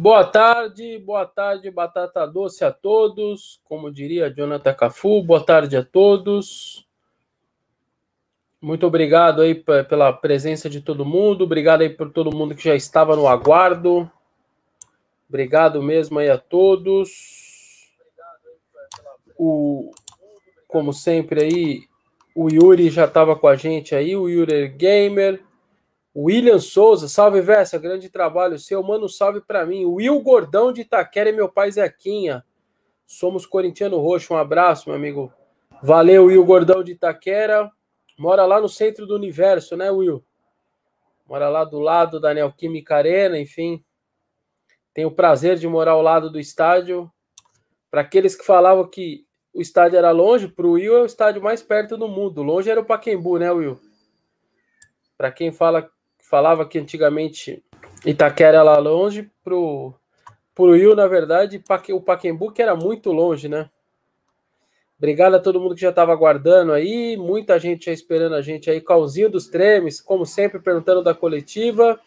Boa tarde, boa tarde, batata doce a todos. Como diria Jonathan Cafu, boa tarde a todos. Muito obrigado aí pela presença de todo mundo. Obrigado aí por todo mundo que já estava no aguardo. Obrigado mesmo aí a todos. O, como sempre aí, o Yuri já estava com a gente aí, o Yuri Gamer. William Souza, salve Versa, grande trabalho seu. Manda um salve para mim. Will Gordão de Itaquera e meu pai Zequinha. Somos corintiano roxo. Um abraço, meu amigo. Valeu, Will Gordão de Itaquera. Mora lá no centro do universo, né, Will? Mora lá do lado da Neoquímica Arena, enfim. Tenho o prazer de morar ao lado do estádio. Para aqueles que falavam que o estádio era longe, para o Will é o estádio mais perto do mundo. Longe era o Paquembu, né, Will? Para quem fala falava que antigamente Itaquera era longe, pro, pro Will, na verdade, o Paquembu que era muito longe, né? Obrigado a todo mundo que já estava aguardando aí, muita gente já esperando a gente aí, Calzinho dos Tremes, como sempre, perguntando da coletiva.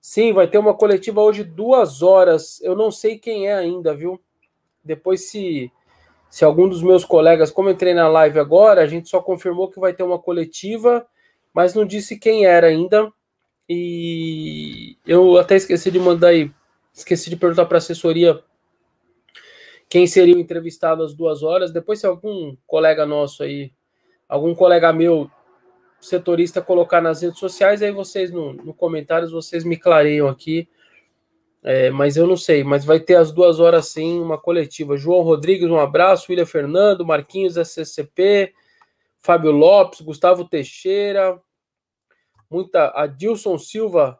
Sim, vai ter uma coletiva hoje duas horas. Eu não sei quem é ainda, viu? Depois, se, se algum dos meus colegas, como entrei na live agora, a gente só confirmou que vai ter uma coletiva, mas não disse quem era ainda. E eu até esqueci de mandar aí, esqueci de perguntar para a assessoria quem seria o entrevistado às duas horas. Depois, se algum colega nosso aí, algum colega meu, setorista, colocar nas redes sociais, aí vocês no, no comentários vocês me clareiam aqui. É, mas eu não sei, mas vai ter às duas horas sim uma coletiva. João Rodrigues, um abraço. William Fernando, Marquinhos SCP, Fábio Lopes, Gustavo Teixeira, muita Adilson Silva,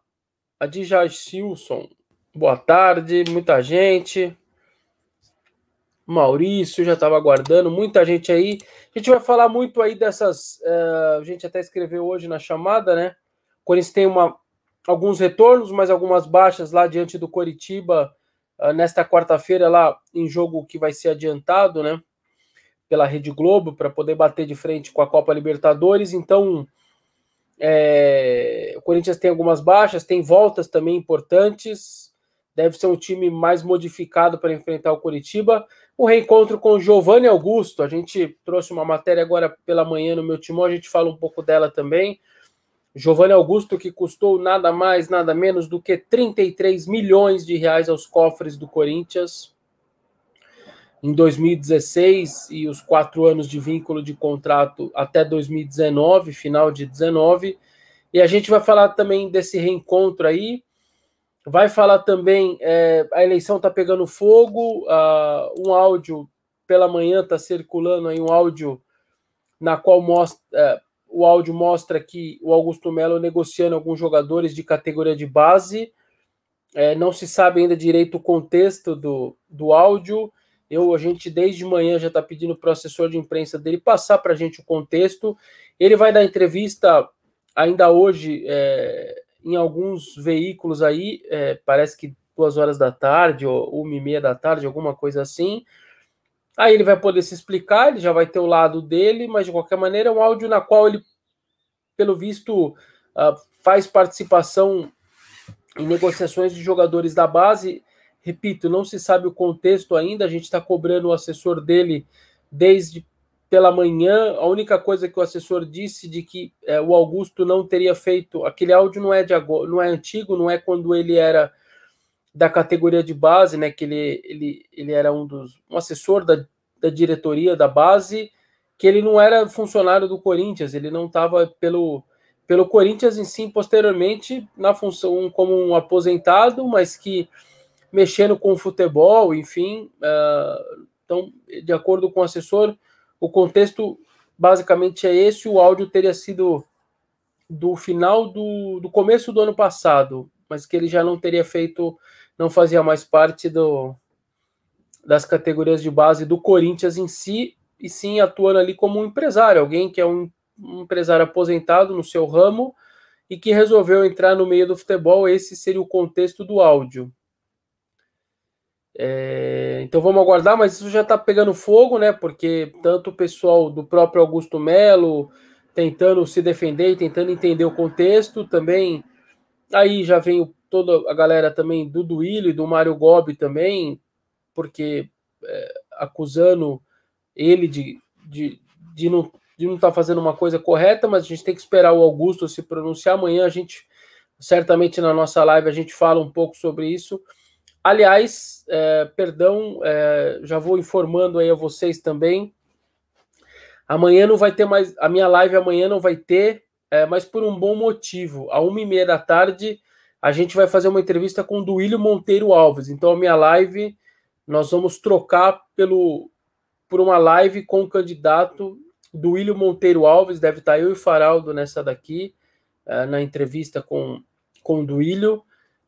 Silson, boa tarde, muita gente. Maurício já estava aguardando, muita gente aí. A gente vai falar muito aí dessas. Uh, a gente até escreveu hoje na chamada, né? O Corinthians tem uma, alguns retornos, mas algumas baixas lá diante do Coritiba uh, nesta quarta-feira, lá em jogo que vai ser adiantado, né? Pela Rede Globo, para poder bater de frente com a Copa Libertadores. Então, é, o Corinthians tem algumas baixas, tem voltas também importantes. Deve ser um time mais modificado para enfrentar o Curitiba. O reencontro com Giovanni Augusto. A gente trouxe uma matéria agora pela manhã no meu timão, a gente fala um pouco dela também. Giovanni Augusto, que custou nada mais, nada menos do que 33 milhões de reais aos cofres do Corinthians em 2016 e os quatro anos de vínculo de contrato até 2019, final de 19. E a gente vai falar também desse reencontro aí. Vai falar também, é, a eleição está pegando fogo, uh, um áudio pela manhã está circulando aí um áudio na qual mostra, uh, o áudio mostra que o Augusto Melo negociando alguns jogadores de categoria de base. É, não se sabe ainda direito o contexto do, do áudio. Eu, a gente desde manhã já está pedindo para o assessor de imprensa dele passar para a gente o contexto. Ele vai dar entrevista ainda hoje é, em alguns veículos aí, é, parece que duas horas da tarde ou uma e meia da tarde, alguma coisa assim. Aí ele vai poder se explicar, ele já vai ter o lado dele, mas de qualquer maneira é um áudio na qual ele, pelo visto, uh, faz participação em negociações de jogadores da base Repito, não se sabe o contexto ainda, a gente está cobrando o assessor dele desde pela manhã. A única coisa que o assessor disse de que é, o Augusto não teria feito. Aquele áudio não é de agora, não é antigo, não é quando ele era da categoria de base, né? Que ele, ele, ele era um dos um assessor da, da diretoria da base, que ele não era funcionário do Corinthians, ele não estava pelo pelo Corinthians em si posteriormente na função como um aposentado, mas que mexendo com o futebol, enfim. Uh, então, de acordo com o assessor, o contexto basicamente é esse. O áudio teria sido do final do, do começo do ano passado, mas que ele já não teria feito, não fazia mais parte do, das categorias de base do Corinthians em si, e sim atuando ali como um empresário, alguém que é um, um empresário aposentado no seu ramo e que resolveu entrar no meio do futebol. Esse seria o contexto do áudio. É, então vamos aguardar, mas isso já está pegando fogo, né? Porque tanto o pessoal do próprio Augusto Melo tentando se defender e tentando entender o contexto, também aí já vem toda a galera também do Duílio e do Mário Gobi também, porque é, acusando ele de, de, de não de não estar tá fazendo uma coisa correta, mas a gente tem que esperar o Augusto se pronunciar. Amanhã a gente, certamente na nossa live, a gente fala um pouco sobre isso. Aliás, é, perdão, é, já vou informando aí a vocês também. Amanhã não vai ter mais, a minha live amanhã não vai ter, é, mas por um bom motivo. À uma e meia da tarde, a gente vai fazer uma entrevista com o Duílio Monteiro Alves. Então, a minha live, nós vamos trocar pelo, por uma live com o candidato William Monteiro Alves, deve estar eu e Faraldo nessa daqui, uh, na entrevista com, com o Duílio,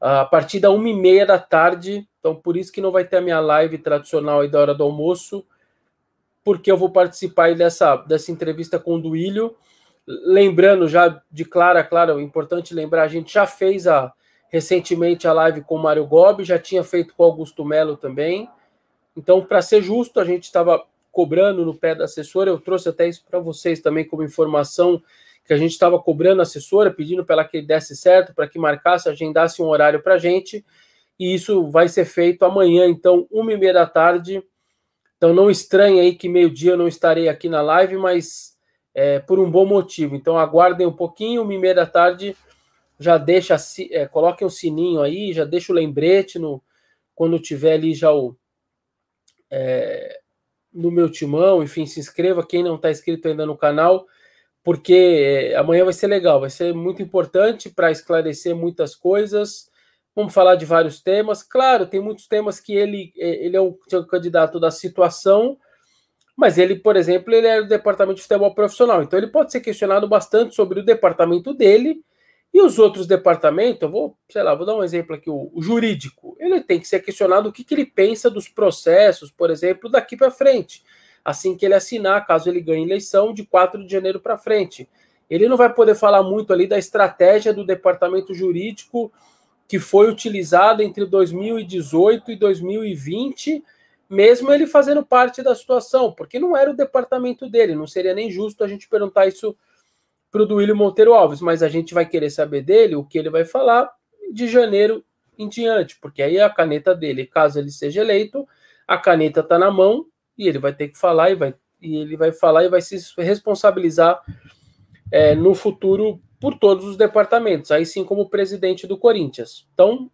a partir da uma e meia da tarde, então por isso que não vai ter a minha live tradicional aí da hora do almoço, porque eu vou participar dessa, dessa entrevista com o Duílio, lembrando já de clara, claro, é importante lembrar, a gente já fez a recentemente a live com o Mário Gobi, já tinha feito com o Augusto Melo também, então para ser justo, a gente estava cobrando no pé da assessora. Eu trouxe até isso para vocês também como informação que a gente estava cobrando a assessora, pedindo para ela que desse certo, para que marcasse, agendasse um horário para a gente. E isso vai ser feito amanhã, então, uma e meia da tarde. Então, não estranhe aí que meio-dia eu não estarei aqui na live, mas é, por um bom motivo. Então, aguardem um pouquinho, uma e meia da tarde. Já deixa, é, coloquem o sininho aí, já deixa o lembrete no, quando tiver ali já o, é, no meu timão, enfim, se inscreva quem não está inscrito ainda no canal, porque eh, amanhã vai ser legal, vai ser muito importante para esclarecer muitas coisas. Vamos falar de vários temas. Claro, tem muitos temas que ele, eh, ele é um candidato da situação, mas ele, por exemplo, ele é do departamento de futebol profissional, então ele pode ser questionado bastante sobre o departamento dele e os outros departamentos, eu vou, sei lá, vou dar um exemplo aqui, o, o jurídico, ele tem que ser questionado o que, que ele pensa dos processos, por exemplo, daqui para frente, assim que ele assinar, caso ele ganhe eleição, de 4 de janeiro para frente. Ele não vai poder falar muito ali da estratégia do departamento jurídico que foi utilizada entre 2018 e 2020, mesmo ele fazendo parte da situação, porque não era o departamento dele, não seria nem justo a gente perguntar isso para o Duílio Monteiro Alves, mas a gente vai querer saber dele o que ele vai falar de janeiro em diante, porque aí a caneta dele, caso ele seja eleito, a caneta está na mão e ele vai ter que falar e, vai, e ele vai falar e vai se responsabilizar é, no futuro por todos os departamentos, aí sim como presidente do Corinthians. Então,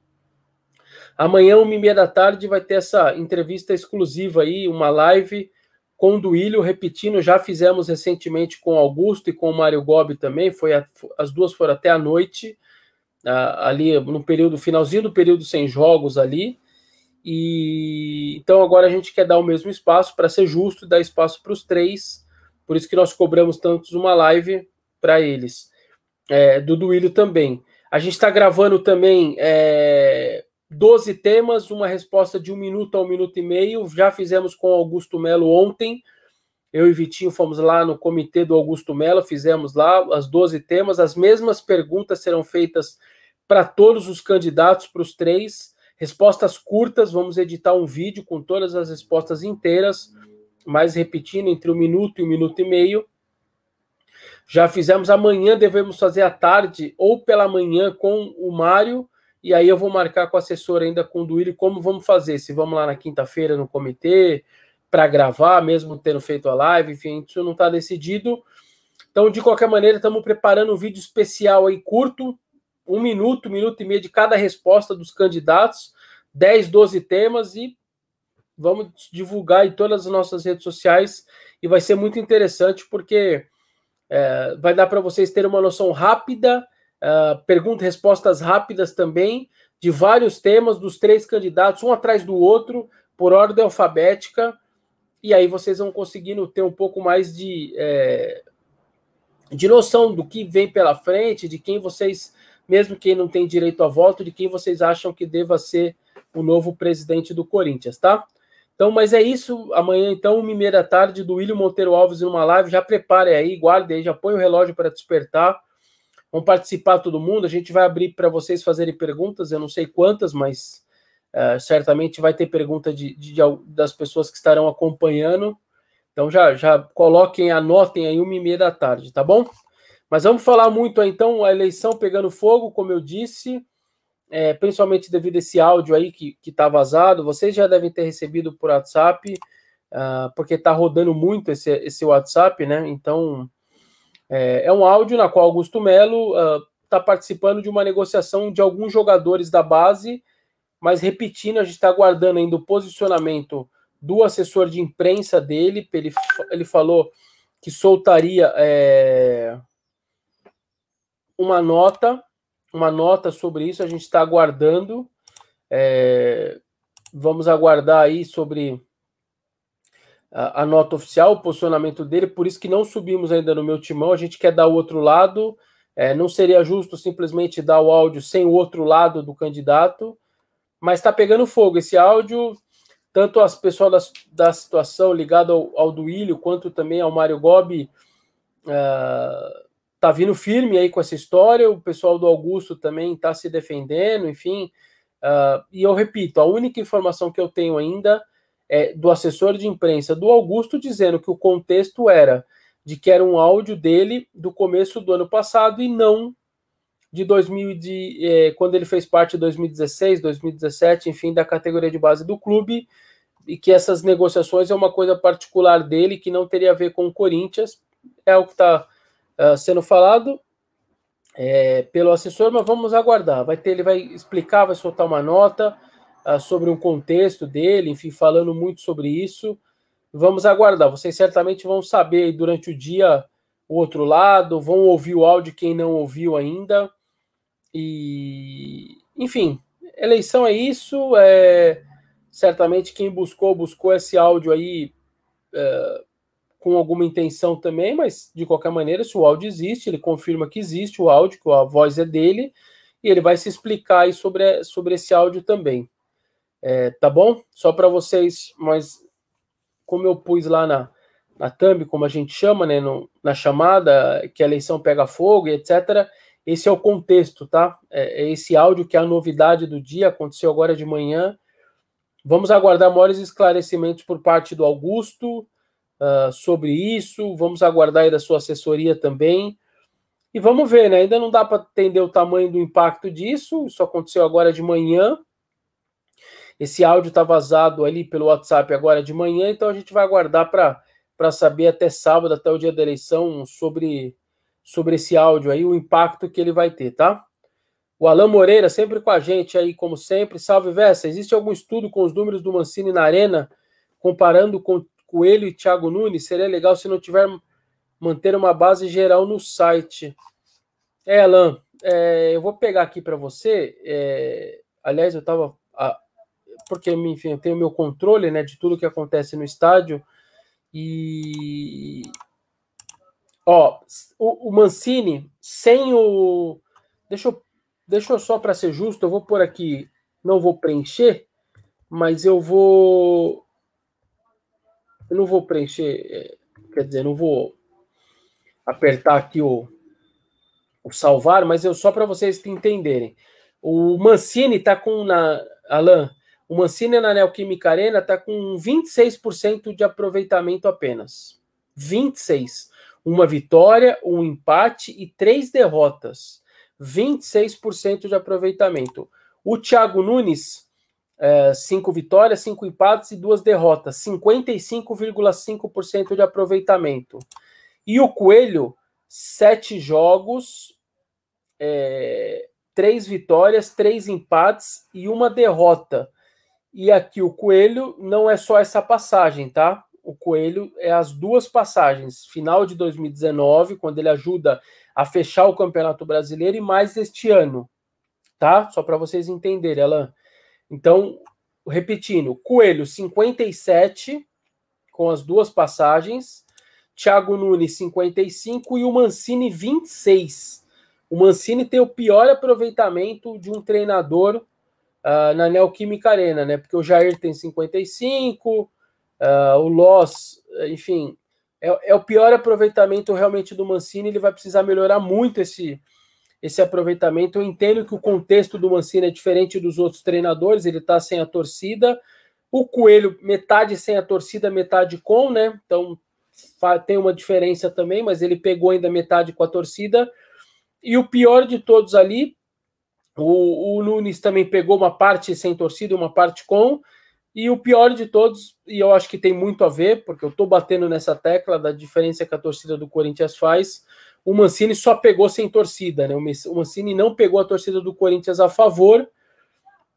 amanhã, uma e meia da tarde, vai ter essa entrevista exclusiva aí, uma live com o Duílio, repetindo, já fizemos recentemente com o Augusto e com o Mário Gobi também, foi a, as duas foram até a noite, ali no período, finalzinho do período sem jogos ali, e então agora a gente quer dar o mesmo espaço para ser justo e dar espaço para os três, por isso que nós cobramos tantos uma live para eles, é, do Duílio também. A gente está gravando também é, 12 temas, uma resposta de um minuto a um minuto e meio. Já fizemos com Augusto Melo ontem. Eu e Vitinho fomos lá no comitê do Augusto Melo, fizemos lá as 12 temas. As mesmas perguntas serão feitas para todos os candidatos, para os três. Respostas curtas, vamos editar um vídeo com todas as respostas inteiras, mas repetindo, entre um minuto e um minuto e meio. Já fizemos amanhã, devemos fazer à tarde ou pela manhã com o Mário e aí eu vou marcar com o assessor ainda com o Duílio como vamos fazer. Se vamos lá na quinta-feira no comitê para gravar, mesmo tendo feito a live, enfim, isso não está decidido. Então, de qualquer maneira, estamos preparando um vídeo especial aí curto, um minuto, um minuto e meio de cada resposta dos candidatos, 10, 12 temas e vamos divulgar em todas as nossas redes sociais. E vai ser muito interessante porque é, vai dar para vocês terem uma noção rápida uh, perguntas e respostas rápidas também, de vários temas, dos três candidatos, um atrás do outro, por ordem alfabética, e aí vocês vão conseguindo ter um pouco mais de, é, de noção do que vem pela frente, de quem vocês, mesmo quem não tem direito a voto, de quem vocês acham que deva ser o novo presidente do Corinthians, tá? Então, mas é isso. Amanhã, então, uma e meia da tarde, do William Monteiro Alves numa live. Já prepare aí, guarde aí, já põe o relógio para despertar. Vão participar todo mundo. A gente vai abrir para vocês fazerem perguntas. Eu não sei quantas, mas uh, certamente vai ter pergunta de, de, de, das pessoas que estarão acompanhando. Então já, já coloquem, anotem aí uma e meia da tarde, tá bom? Mas vamos falar muito então a eleição pegando fogo, como eu disse. é, principalmente devido a esse áudio aí que está vazado. Vocês já devem ter recebido por WhatsApp, uh, porque está rodando muito esse, esse WhatsApp, né? Então, é, é um áudio na qual Augusto Melo está uh, participando de uma negociação de alguns jogadores da base, mas repetindo, a gente está aguardando ainda o posicionamento do assessor de imprensa dele. Ele, ele falou que soltaria é, uma nota uma nota sobre isso, a gente está aguardando. É, vamos aguardar aí sobre a, a, nota oficial, o posicionamento dele, por isso que não subimos ainda no meu timão, a gente quer dar o outro lado. É, não seria justo simplesmente dar o áudio sem o outro lado do candidato, mas está pegando fogo esse áudio. Tanto as pessoas da, da situação ligada ao, ao Duílio, quanto também ao Mário Gobi, uh, tá vindo firme aí com essa história, o pessoal do Augusto também está se defendendo, enfim. Uh, e eu repito, a única informação que eu tenho ainda é do assessor de imprensa do Augusto dizendo que o contexto era de que era um áudio dele do começo do ano passado e não de 2000 de, eh, quando ele fez parte de 2016, 2017, enfim, da categoria de base do clube e que essas negociações é uma coisa particular dele que não teria a ver com o Corinthians, é o que está uh, sendo falado é, pelo assessor, mas vamos aguardar. Vai ter, ele vai explicar, vai soltar uma nota uh, sobre um contexto dele, enfim, falando muito sobre isso. Vamos aguardar. Vocês certamente vão saber durante o dia o outro lado, vão ouvir o áudio quem não ouviu ainda. E, enfim, eleição é isso. É, certamente quem buscou, buscou esse áudio aí. É, com alguma intenção também, mas de qualquer maneira, se o áudio existe, ele confirma que existe o áudio, que a voz é dele, e ele vai se explicar aí sobre, sobre esse áudio também. É, tá bom? Só para vocês, mas como eu pus lá na, na thumb, como a gente chama, né, no, na chamada, que a eleição pega fogo e etc., esse é o contexto, tá? É, é esse áudio que é a novidade do dia, aconteceu agora de manhã. Vamos aguardar maiores esclarecimentos por parte do Augusto, uh, sobre isso. Vamos aguardar aí da sua assessoria também. E vamos ver, né? Ainda não dá para entender o tamanho do impacto disso. Isso aconteceu agora de manhã. Esse áudio está vazado ali pelo WhatsApp agora de manhã, então a gente vai aguardar para saber até sábado, até o dia da eleição, sobre, sobre esse áudio aí, o impacto que ele vai ter, tá? O Alain Moreira, sempre com a gente aí, como sempre. Salve, Vessa. Existe algum estudo com os números do Mancini na Arena, comparando com Coelho e Thiago Nunes, seria legal se não tiver manter uma base geral no site. É, Alan, é, eu vou pegar aqui para você. É, aliás, eu estava. Porque, enfim, eu tenho meu controle né, de tudo que acontece no estádio. E. Ó, o, o Mancini, sem o. Deixa eu, deixa eu só para ser justo, eu vou por aqui. Não vou preencher, mas eu vou eu não vou preencher, é, quer dizer, não vou apertar aqui o, o salvar, mas eu só para vocês entenderem. O Mancini está com na Alan, o Mancini na Neoquímica Arena está com 26% de aproveitamento apenas. 26. Uma vitória, um empate e três derrotas. 26% de aproveitamento. O Thiago Nunes é, cinco vitórias, cinco empates e duas derrotas, 55,5% de aproveitamento. E o Coelho, sete jogos, é, três vitórias, três empates e uma derrota. E aqui o Coelho não é só essa passagem, tá? O Coelho é as duas passagens, final de 2019, quando ele ajuda a fechar o Campeonato Brasileiro, e mais este ano, tá? Só para vocês entenderem, Alan. Então, repetindo, Coelho 57 com as duas passagens, Thiago Nunes 55 e o Mancini 26. O Mancini tem o pior aproveitamento de um treinador uh, na Neoquímica Arena, né? Porque o Jair tem 55, uh, ah, o Loss, enfim, é, é o pior aproveitamento realmente do Mancini. Ele vai precisar melhorar muito esse, esse aproveitamento. Eu entendo que o contexto do Mancini é diferente dos outros treinadores, ele está sem a torcida. O Coelho, metade sem a torcida, metade com, né? Então tem uma diferença também, mas ele pegou ainda metade com a torcida. E o pior de todos ali O, o Nunes também pegou uma parte sem torcida, uma parte com. E o pior de todos, e eu acho que tem muito a ver, porque eu estou batendo nessa tecla da diferença que a torcida do Corinthians faz. O Mancini só pegou sem torcida, né? O Mancini não pegou a torcida do Corinthians a favor.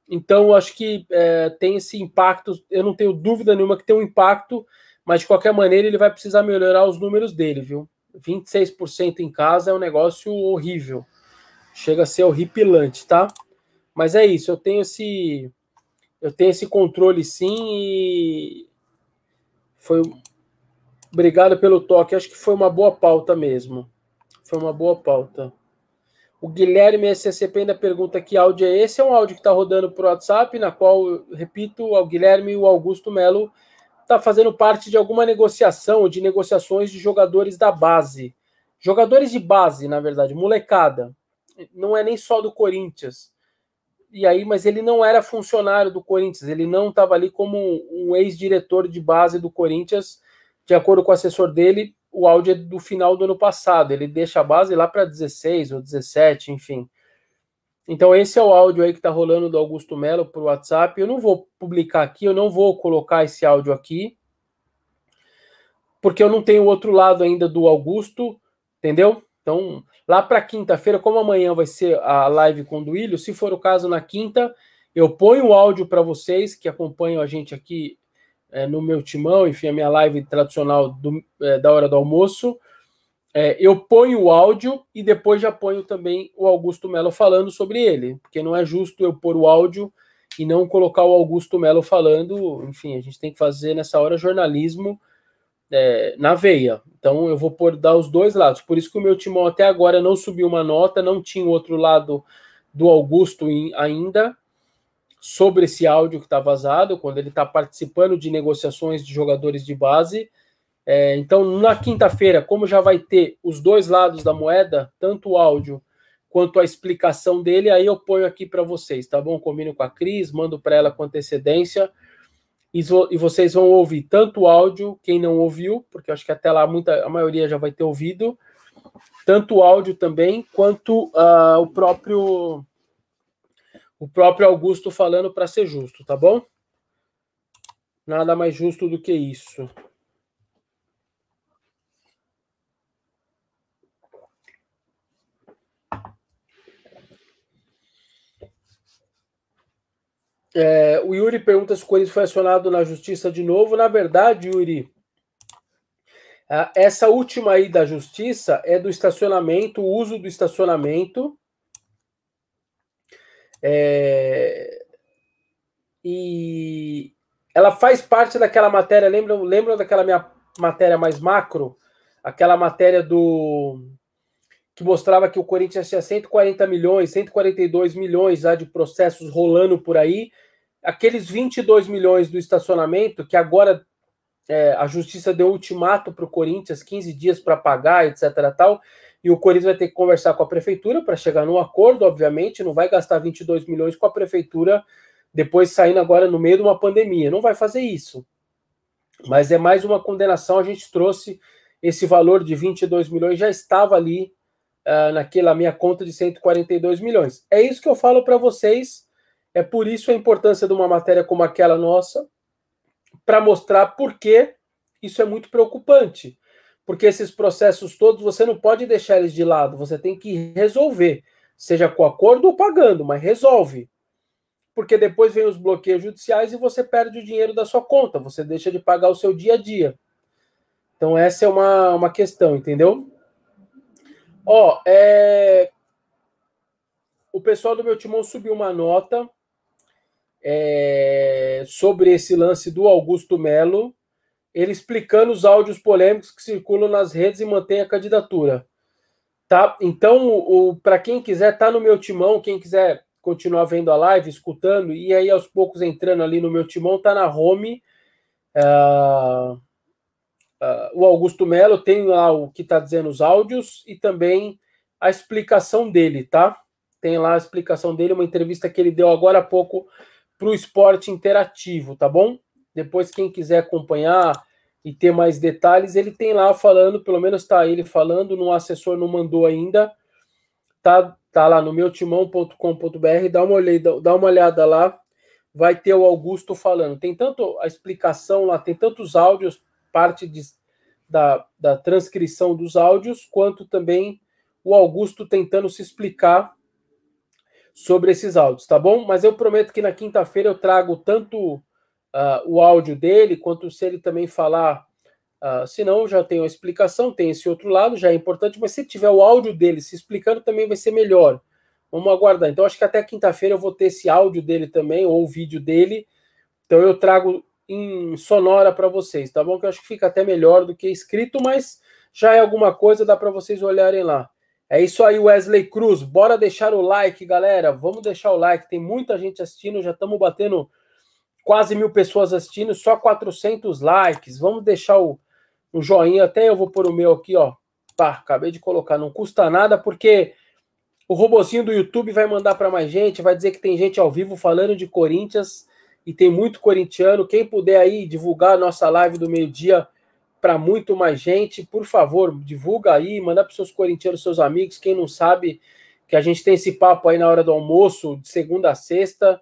Então, acho que é, tem esse impacto. Eu não tenho dúvida nenhuma que tem um impacto, mas de qualquer maneira ele vai precisar melhorar os números dele, viu? 26% em casa é um negócio horrível. Chega a ser horripilante, tá? Mas é isso, eu tenho esse eu tenho esse controle sim e foi obrigado pelo toque, acho que foi uma boa pauta mesmo. Foi uma boa pauta. O Guilherme SCP ainda pergunta que áudio é esse. É um áudio que está rodando o WhatsApp, na qual, repito, o Guilherme e o Augusto Melo está fazendo parte de alguma negociação, de negociações de jogadores da base. Jogadores de base, na verdade, molecada. Não é nem só do Corinthians. E aí, mas ele não era funcionário do Corinthians, ele não estava ali como um ex-diretor de base do Corinthians, de acordo com o assessor dele, o áudio é do final do ano passado, ele deixa a base lá para 16 ou 17, enfim. Então esse é o áudio aí que está rolando do Augusto Melo para o WhatsApp. Eu não vou publicar aqui, eu não vou colocar esse áudio aqui, porque eu não tenho o outro lado ainda do Augusto, entendeu? Então, lá para quinta-feira, como amanhã vai ser a live com o Duílio, se for o caso na quinta, eu ponho o áudio para vocês que acompanham a gente aqui é, no meu timão, enfim, a minha live tradicional do, é, da hora do almoço. É, eu ponho o áudio e depois já ponho também o Augusto Melo falando sobre ele, porque não é justo eu pôr o áudio e não colocar o Augusto Melo falando. Enfim, a gente tem que fazer nessa hora jornalismo é, na veia. Então eu vou pôr, dar os dois lados. Por isso que o meu timão até agora não subiu uma nota, não tinha o outro lado do Augusto ainda sobre esse áudio que está vazado, quando ele está participando de negociações de jogadores de base. É, então, na quinta-feira, como já vai ter os dois lados da moeda, tanto o áudio quanto a explicação dele, aí eu ponho aqui para vocês, tá bom? Combino com a Cris, mando para ela com antecedência e, vocês vão ouvir tanto o áudio, quem não ouviu, porque acho que até lá muita, a maioria já vai ter ouvido, tanto o áudio também, quanto uh, o próprio o próprio Augusto falando para ser justo, tá bom? Nada mais justo do que isso. É, o Yuri pergunta se o Corinthians foi acionado na justiça de novo. Na verdade, Yuri, essa última aí da justiça é do estacionamento, o uso do estacionamento é... E ela faz parte daquela matéria, lembram, lembram daquela minha matéria mais macro? Aquela matéria do que mostrava que o Corinthians tinha 140 milhões, 142 milhões já de processos rolando por aí. Aqueles 22 milhões do estacionamento, que agora é, a justiça deu ultimato para o Corinthians, 15 dias para pagar, etc. tal e o Corinthians vai ter que conversar com a prefeitura para chegar num acordo, obviamente, não vai gastar 22 milhões com a prefeitura depois saindo agora no meio de uma pandemia, não vai fazer isso. Mas é mais uma condenação, a gente trouxe esse valor de 22 milhões, já estava ali uh, naquela minha conta de 142 milhões. É isso que eu falo para vocês, é por isso a importância de uma matéria como aquela nossa, para mostrar por que isso é muito preocupante porque esses processos todos você não pode deixar eles de lado, você tem que resolver, seja com acordo ou pagando, mas resolve. Porque depois vem os bloqueios judiciais e você perde o dinheiro da sua conta, você deixa de pagar o seu dia a dia. Então essa é uma, uma questão, entendeu? Ó, é... o pessoal do meu timão subiu uma nota é... sobre esse lance do Augusto Melo, ele explicando os áudios polêmicos que circulam nas redes e mantém a candidatura. Tá? Então, o, para quem quiser, tá no meu timão, quem quiser continuar vendo a live, escutando, e aí aos poucos entrando ali no meu timão, tá na home. Uh, uh, o Augusto Melo tem lá o que está dizendo os áudios e também a explicação dele, tá? Tem lá a explicação dele, uma entrevista que ele deu agora há pouco para o esporte interativo, tá bom? Depois, quem quiser acompanhar e ter mais detalhes, ele tem lá falando, pelo menos está ele falando, no assessor não mandou ainda, tá, tá lá no meutimão.com.br, dá uma olhada, dá uma olhada lá, vai ter o Augusto falando. Tem tanto a explicação lá, tem tantos áudios, parte de, da, da transcrição dos áudios, quanto também o Augusto tentando se explicar sobre esses áudios, tá bom? Mas eu prometo que na quinta-feira eu trago tanto uh, o áudio dele, quanto se ele também falar. Uh, se não, já tenho a explicação, tem esse outro lado, já é importante, mas se tiver o áudio dele se explicando, também vai ser melhor. Vamos aguardar. Então, acho que até quinta-feira eu vou ter esse áudio dele também, ou o vídeo dele. Então, eu trago em sonora para vocês, tá bom? Que eu acho que fica até melhor do que escrito, mas já é alguma coisa, dá para vocês olharem lá. É isso aí, Wesley Cruz. Bora deixar o like, galera. Vamos deixar o like. Tem muita gente assistindo. Já estamos batendo quase mil pessoas assistindo. Só 400 likes. Vamos deixar o, o joinha. Até eu vou pôr o meu aqui, ó. Pá, acabei de colocar. Não custa nada, porque o robozinho do YouTube vai mandar para mais gente. Vai dizer que tem gente ao vivo falando de Corinthians. E tem muito corintiano. Quem puder aí divulgar a nossa live do meio-dia para muito mais gente. Por favor, divulga aí, manda para seus corintianos, seus amigos, quem não sabe que a gente tem esse papo aí na hora do almoço, de segunda a sexta.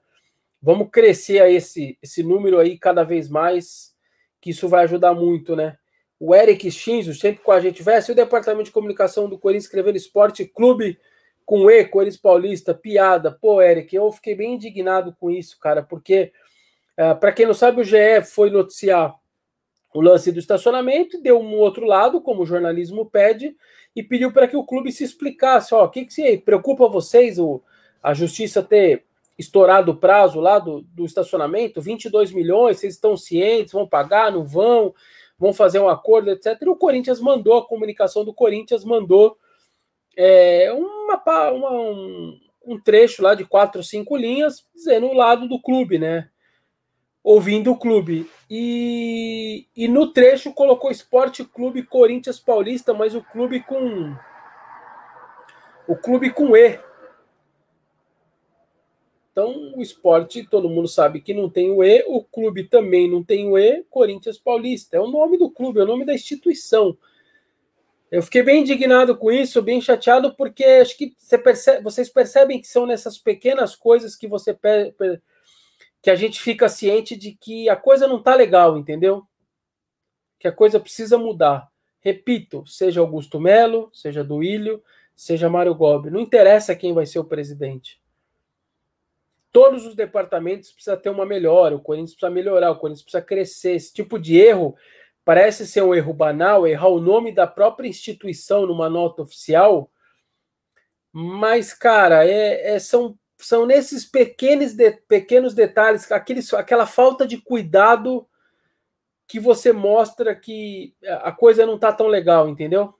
Vamos crescer aí esse, esse número aí cada vez mais, que isso vai ajudar muito, né? O Eric Shinzo, sempre com a gente, vai o departamento de comunicação do Corinthians escrevendo Esporte Clube com E, Corinthians Paulista, piada. Pô, Eric, eu fiquei bem indignado com isso, cara, porque, eh, para quem não sabe, o GE foi noticiar o lance do estacionamento, deu um outro lado, como o jornalismo pede, e pediu para que o clube se explicasse: ó, o que, que se preocupa vocês o, a justiça ter estourado o prazo lá do, do estacionamento? 22 milhões, vocês estão cientes, vão pagar, não vão, vão fazer um acordo, etc. E o Corinthians mandou, a comunicação do Corinthians mandou é, uma, uma, um, um trecho lá de quatro, cinco linhas, dizendo o lado do clube, né? ouvindo o clube. E, e no trecho colocou Esporte Clube Corinthians Paulista, mas o clube com. O clube com E. Então, o esporte, todo mundo sabe que não tem o E, o clube também não tem o E, Corinthians Paulista. É o nome do clube, é o nome da instituição. Eu fiquei bem indignado com isso, bem chateado, porque acho que você percebe, vocês percebem que são nessas pequenas coisas que você que a gente fica ciente de que a coisa não tá legal, entendeu? Que a coisa precisa mudar. Repito, seja Augusto Melo, seja Duílio, seja Mário Gobi, não interessa quem vai ser o presidente. Todos os departamentos precisam ter uma melhora, o Corinthians precisa melhorar, o Corinthians precisa crescer. Esse tipo de erro parece ser um erro banal, errar o nome da própria instituição numa nota oficial, mas, cara, é, é são são nesses pequenos, de, pequenos detalhes, aqueles, aquela falta de cuidado que você mostra que a coisa não tá tão legal, entendeu?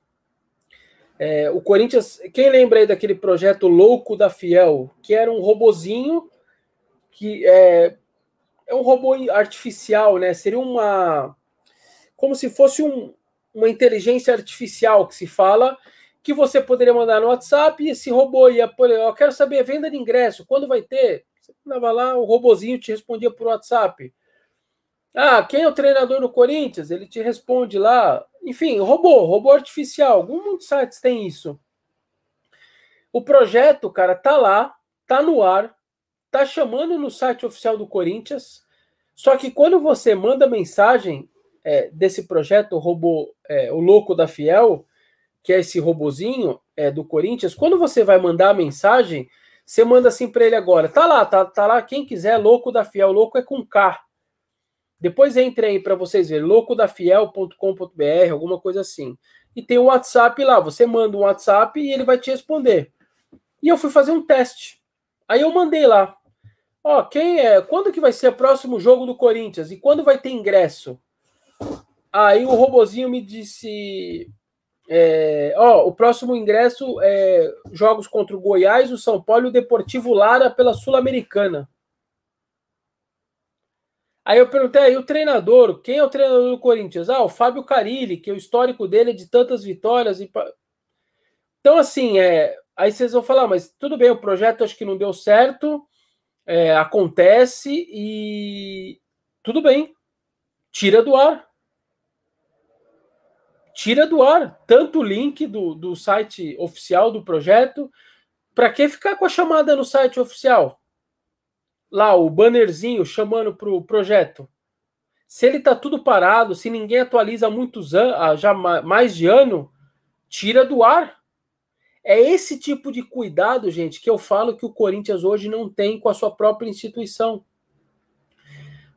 É, o Corinthians, quem lembra aí daquele projeto louco da Fiel, que era um robozinho que é, é um robô artificial, né? Seria uma como se fosse um, uma inteligência artificial que se fala que você poderia mandar no WhatsApp e esse robô ia, eu quero saber venda de ingresso, quando vai ter? Você mandava lá, o robozinho te respondia por WhatsApp. Ah, quem é o treinador no Corinthians? Ele te responde lá. Enfim, robô, robô artificial. Alguns sites têm isso. O projeto, cara, tá lá, tá no ar, tá chamando no site oficial do Corinthians. Só que quando você manda mensagem é, desse projeto, o robô, é, o louco da Fiel, que é esse robozinho é, do Corinthians, quando você vai mandar a mensagem, você manda assim para ele agora. Tá lá, tá, tá lá, quem quiser, louco da Fiel, louco é com K. Depois entre aí para vocês verem, loucodafiel.com.br, alguma coisa assim. E tem o WhatsApp lá, você manda um WhatsApp e ele vai te responder. E eu fui fazer um teste. Aí eu mandei lá. Ó, quem é? Quando que vai ser o próximo jogo do Corinthians? E quando vai ter ingresso? Aí o robozinho me disse: é, ó, o próximo ingresso é jogos contra o Goiás, o São Paulo e o Deportivo Lara pela Sul-Americana. Aí eu perguntei aí o treinador, quem é o treinador do Corinthians? Ah, o Fábio Carilli, que o histórico dele é de tantas vitórias e então assim, é, aí vocês vão falar, mas tudo bem, o projeto acho que não deu certo, é, acontece e tudo bem, tira do ar tira do ar tanto o link do, do site oficial do projeto, Para que ficar com a chamada no site oficial? Lá, o bannerzinho chamando para o projeto. Se ele está tudo parado, se ninguém atualiza há muitos anos, já mais de ano, tira do ar. É esse tipo de cuidado, gente, que eu falo que o Corinthians hoje não tem com a sua própria instituição.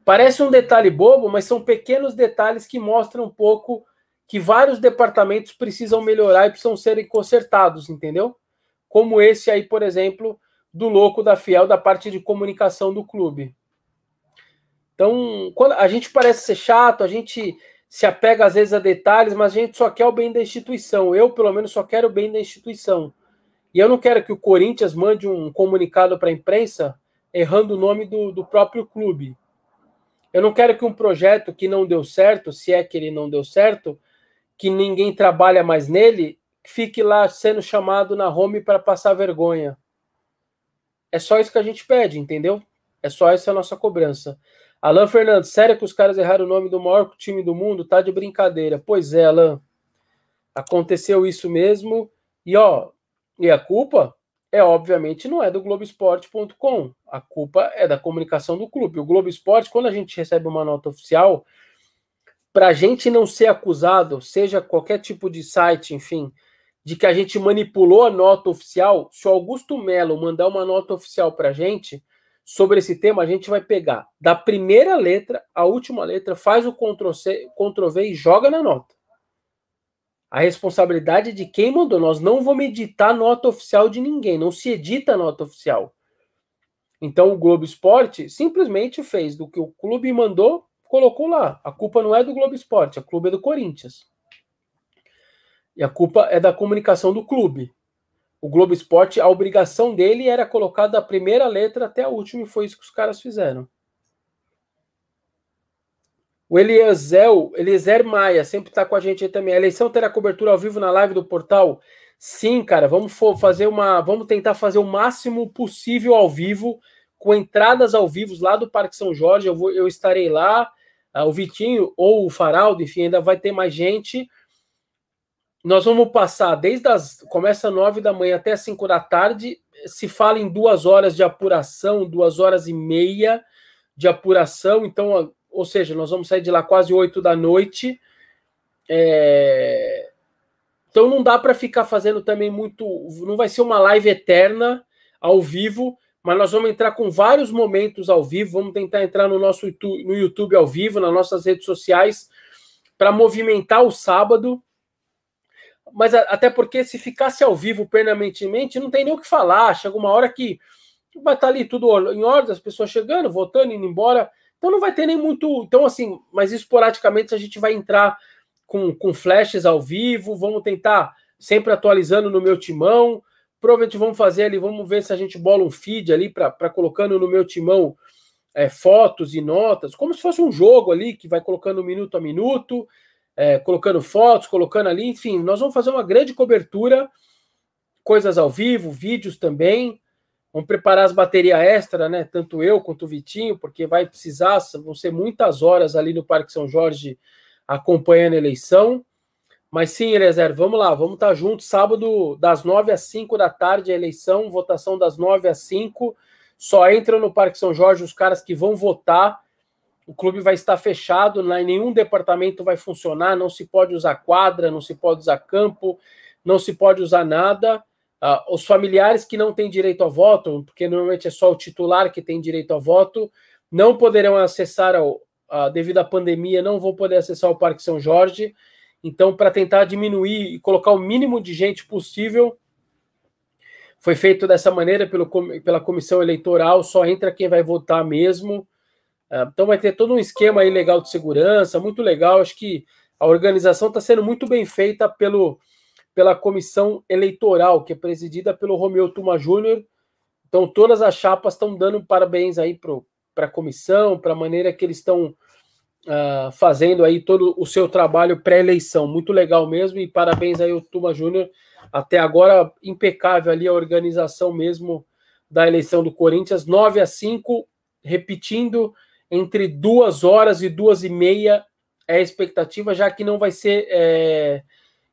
Parece um detalhe bobo, mas são pequenos detalhes que mostram um pouco que vários departamentos precisam melhorar e precisam serem consertados, entendeu? Como esse aí, por exemplo, do louco da Fiel da parte de comunicação do clube. Então, quando a gente parece ser chato, a gente se apega às vezes a detalhes, mas a gente só quer o bem da instituição. Eu, pelo menos, só quero o bem da instituição. E eu não quero que o Corinthians mande um comunicado para a imprensa errando o nome do, do próprio clube. Eu não quero que um projeto que não deu certo, se é que ele não deu certo, que ninguém trabalha mais nele, fique lá sendo chamado na home para passar vergonha. É só isso que a gente pede, entendeu? É só essa a nossa cobrança. Alan Fernandes, sério que os caras erraram o nome do maior time do mundo? Tá de brincadeira. Pois é, Alan. Aconteceu isso mesmo. E ó, e a culpa é obviamente não é do Globoesporte.com. A culpa é da comunicação do clube. O Globo Esporte, quando a gente recebe uma nota oficial, para a gente não ser acusado, seja qualquer tipo de site, enfim, de que a gente manipulou a nota oficial, se o Augusto Melo mandar uma nota oficial para a gente sobre esse tema, a gente vai pegar da primeira letra à última letra, faz o Ctrl-C, Ctrl-V e joga na nota. A responsabilidade é de quem mandou. Nós não vamos editar nota oficial de ninguém, não se edita nota oficial. Então o Globo Esporte simplesmente fez do que o clube mandou, colocou lá. A culpa não é do Globo Esporte, a culpa é do Corinthians. E a culpa é da comunicação do clube. O Globo Esporte, a obrigação dele era colocar da primeira letra até a última, e foi isso que os caras fizeram. O Eliezer, Eliezer Maia, sempre está com a gente aí também. A eleição terá cobertura ao vivo na live do portal? Sim, cara, vamos fazer uma. Vamos tentar fazer o máximo possível ao vivo, com entradas ao vivo lá do Parque São Jorge. Eu, vou, eu estarei lá uh, o Vitinho ou o Faraldo, enfim, ainda vai ter mais gente. Nós vamos passar desde as. Começa nove da manhã até cinco da tarde. Se fala em duas horas de apuração, duas horas e meia de apuração. Então, ou seja, nós vamos sair de lá quase oito da noite. É... Então não dá para ficar fazendo também muito. Não vai ser uma live eterna ao vivo mas nós vamos entrar com vários momentos ao vivo, vamos tentar entrar no nosso YouTube, no YouTube ao vivo, nas nossas redes sociais, para movimentar o sábado. Mas até porque se ficasse ao vivo permanentemente, não tem nem o que falar. Chega uma hora que vai estar tá ali tudo em ordem, as pessoas chegando, votando, indo embora. Então não vai ter nem muito. Então, assim, mas esporadicamente a gente vai entrar com, com flashes ao vivo, vamos tentar sempre atualizando no meu timão. Provavelmente vamos fazer ali, vamos ver se a gente bola um feed ali para colocando no meu timão é, fotos e notas, como se fosse um jogo ali que vai colocando minuto a minuto, é, colocando fotos, colocando ali, enfim, nós vamos fazer uma grande cobertura, coisas ao vivo, vídeos também. Vamos preparar as baterias extra, né? Tanto eu quanto o Vitinho, porque vai precisar, vão ser muitas horas ali no Parque São Jorge acompanhando a eleição. Mas sim, Eliezer, vamos lá, vamos estar juntos. Sábado, das 9 às 5 da tarde, a eleição, votação das 9 às 5. Só entram no Parque São Jorge os caras que vão votar. O clube vai estar fechado, né? nenhum departamento vai funcionar, não se pode usar quadra, não se pode usar campo, não se pode usar nada. Uh, os familiares que não têm direito a voto, porque normalmente é só o titular que tem direito a voto, não poderão acessar, ao, uh, devido à pandemia, não vão poder acessar o Parque São Jorge. Então, para tentar diminuir e colocar o mínimo de gente possível, foi feito dessa maneira pelo, pela comissão eleitoral, só entra quem vai votar mesmo. Ah, então vai ter todo um esquema aí legal de segurança, muito legal. Acho que a organização está sendo muito bem feita pelo, pela comissão eleitoral, que é presidida pelo Romeu Tuma Júnior. Então todas as chapas estão dando parabéns aí para a comissão, para a maneira que eles estão uh, fazendo aí todo o seu trabalho pré-eleição. Muito legal mesmo e parabéns aí ao Tuma Júnior. Até agora, impecável ali a organização mesmo da eleição do Corinthians. 9 a 5, repetindo, entre duas horas e duas e meia é a expectativa, já que não vai ser é,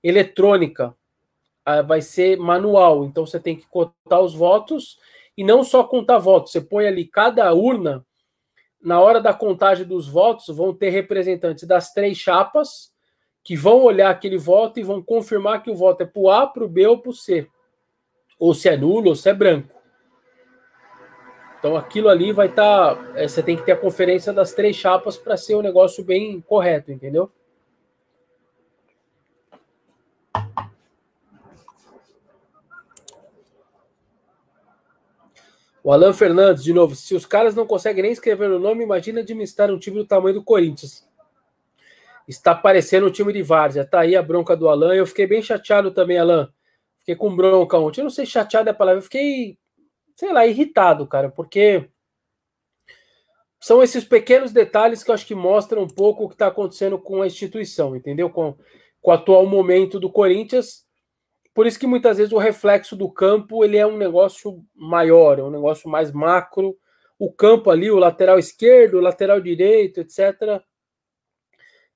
eletrônica. vai ser manual. Então você tem que contar os votos e não só contar votos. Você põe ali cada urna, na hora da contagem dos votos, vão ter representantes das três chapas que vão olhar aquele voto e vão confirmar que o voto é para o A, para o B ou para o C. Ou se é nulo ou se é branco. Então aquilo ali vai estar. Tá, é, você tem que ter a conferência das três chapas para ser um negócio bem correto, entendeu? O Alan Fernandes, de novo, se os caras não conseguem nem escrever o nome, imagina administrar um time do tamanho do Corinthians. Está parecendo um time de várzea. Tá aí a bronca do Alan. Eu fiquei bem chateado também, Alan. Fiquei com bronca ontem. Eu não sei chateado é a palavra. Eu fiquei sei lá, irritado, cara, porque são esses pequenos detalhes que eu acho que mostram um pouco o que está acontecendo com a instituição, entendeu? Com, com o atual momento do Corinthians. Por isso que muitas vezes o reflexo do campo ele é um negócio maior, é um negócio mais macro. O campo ali, o lateral esquerdo, o lateral direito, etc.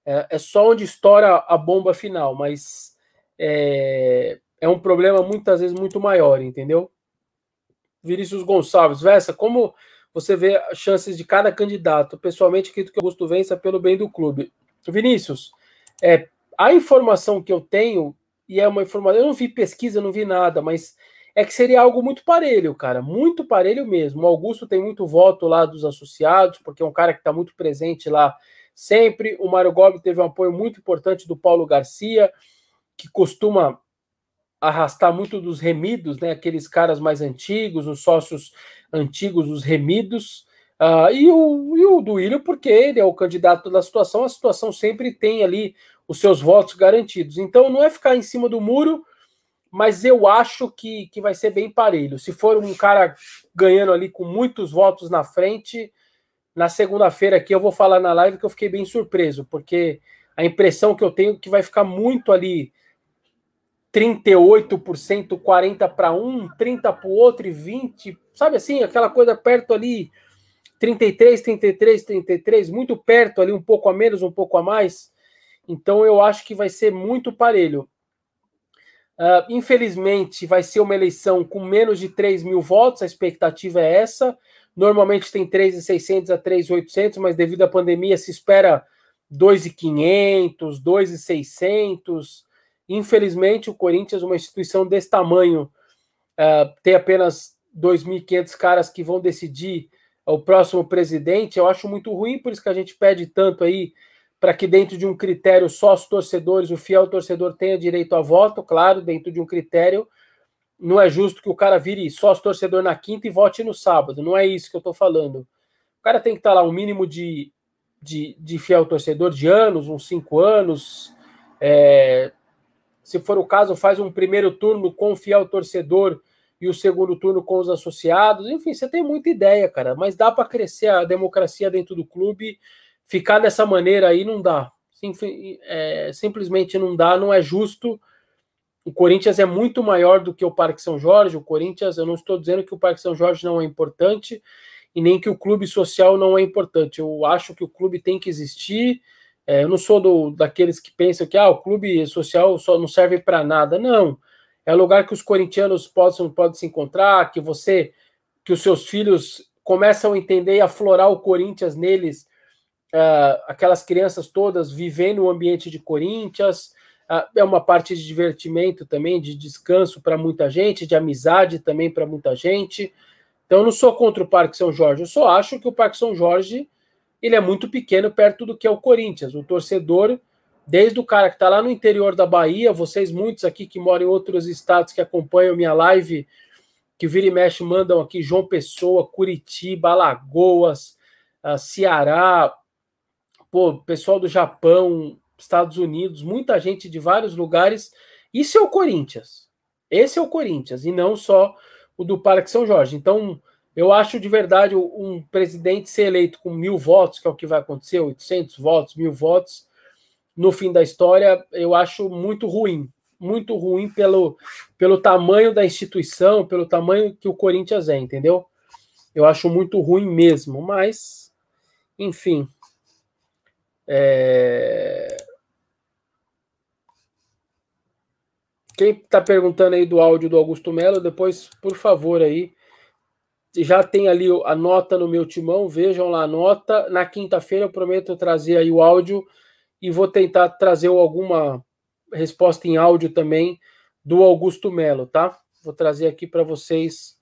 É, é só onde estoura a bomba final, mas é, é um problema muitas vezes muito maior, entendeu? Vinícius Gonçalves, Vessa, como você vê as chances de cada candidato? Pessoalmente, acredito que Augusto vença pelo bem do clube. Vinícius, é, a informação que eu tenho, e é uma informação, eu não vi pesquisa, não vi nada, mas é que seria algo muito parelho, cara, muito parelho mesmo. O Augusto tem muito voto lá dos associados, porque é um cara que está muito presente lá sempre. O Mário Gobi teve um apoio muito importante do Paulo Garcia, que costuma arrastar muito dos remidos, né? Aqueles caras mais antigos, os sócios antigos, os remidos. Uh, e, o, e o Duílio, porque ele é o candidato da situação, a situação sempre tem ali os seus votos garantidos. Então não é ficar em cima do muro, mas eu acho que, que vai ser bem parelho. Se for um cara ganhando ali com muitos votos na frente, na segunda-feira aqui eu vou falar na live que eu fiquei bem surpreso, porque a impressão que eu tenho é que vai ficar muito ali 38%, 40 para um, 30 para o outro e 20, sabe assim, aquela coisa perto ali, 33, 33, 33, muito perto ali, um pouco a menos, um pouco a mais. Então eu acho que vai ser muito parelho. Uh, infelizmente, vai ser uma eleição com menos de 3 mil votos, a expectativa é essa. Normalmente tem 3.600 a 3.800, mas devido à pandemia se espera 2.500, 2.600. Infelizmente, o Corinthians, uma instituição desse tamanho, uh, tem apenas 2.500 caras que vão decidir o próximo presidente. Eu acho muito ruim, por isso que a gente pede tanto aí para que dentro de um critério só os torcedores, o fiel torcedor tenha direito a voto, claro, dentro de um critério. Não é justo que o cara vire sócio torcedor na quinta e vote no sábado. Não é isso que eu estou falando. O cara tem que estar tá lá um mínimo de, de, de fiel torcedor de anos, uns cinco anos, é, se for o caso, faz um primeiro turno com o fiel torcedor e o segundo turno com os associados. Enfim, você tem muita ideia, cara, mas dá para crescer a democracia dentro do clube. Ficar dessa maneira aí não dá. Sim, é, simplesmente não dá, não é justo. O Corinthians é muito maior do que o Parque São Jorge. O Corinthians, eu não estou dizendo que o Parque São Jorge não é importante e nem que o clube social não é importante. Eu acho que o clube tem que existir é, eu não sou do, daqueles que pensam que ah, o clube social só não serve para nada. Não. É lugar que os corintianos possam, podem se encontrar, que você, que os seus filhos começam a entender e aflorar o Corinthians neles, uh, aquelas crianças todas vivendo o ambiente de Corinthians. Uh, é uma parte de divertimento também, de descanso para muita gente, de amizade também para muita gente. Então, eu não sou contra o Parque São Jorge, eu só acho que o Parque São Jorge ele é muito pequeno perto do que é o Corinthians. O torcedor, desde o cara que está lá no interior da Bahia, vocês muitos aqui que moram em outros estados que acompanham minha live, que vira e mexe, mandam aqui João Pessoa, Curitiba, Alagoas, uh, Ceará, pô, pessoal do Japão, Estados Unidos, muita gente de vários lugares. Isso é o Corinthians. Esse é o Corinthians, e não só o do Parque São Jorge. Então, eu acho de verdade um presidente ser eleito com mil votos, que é o que vai acontecer, 800 votos, mil votos, no fim da história, eu acho muito ruim. Muito ruim pelo, pelo tamanho da instituição, pelo tamanho que o Corinthians é, entendeu? Eu acho muito ruim mesmo, mas, enfim. É... Quem está perguntando aí do áudio do Augusto Melo, depois, por favor, aí. Já tem ali a nota no meu timão, vejam lá a nota. Na quinta-feira eu prometo trazer aí o áudio e vou tentar trazer alguma resposta em áudio também do Augusto Melo, tá? Vou trazer aqui para vocês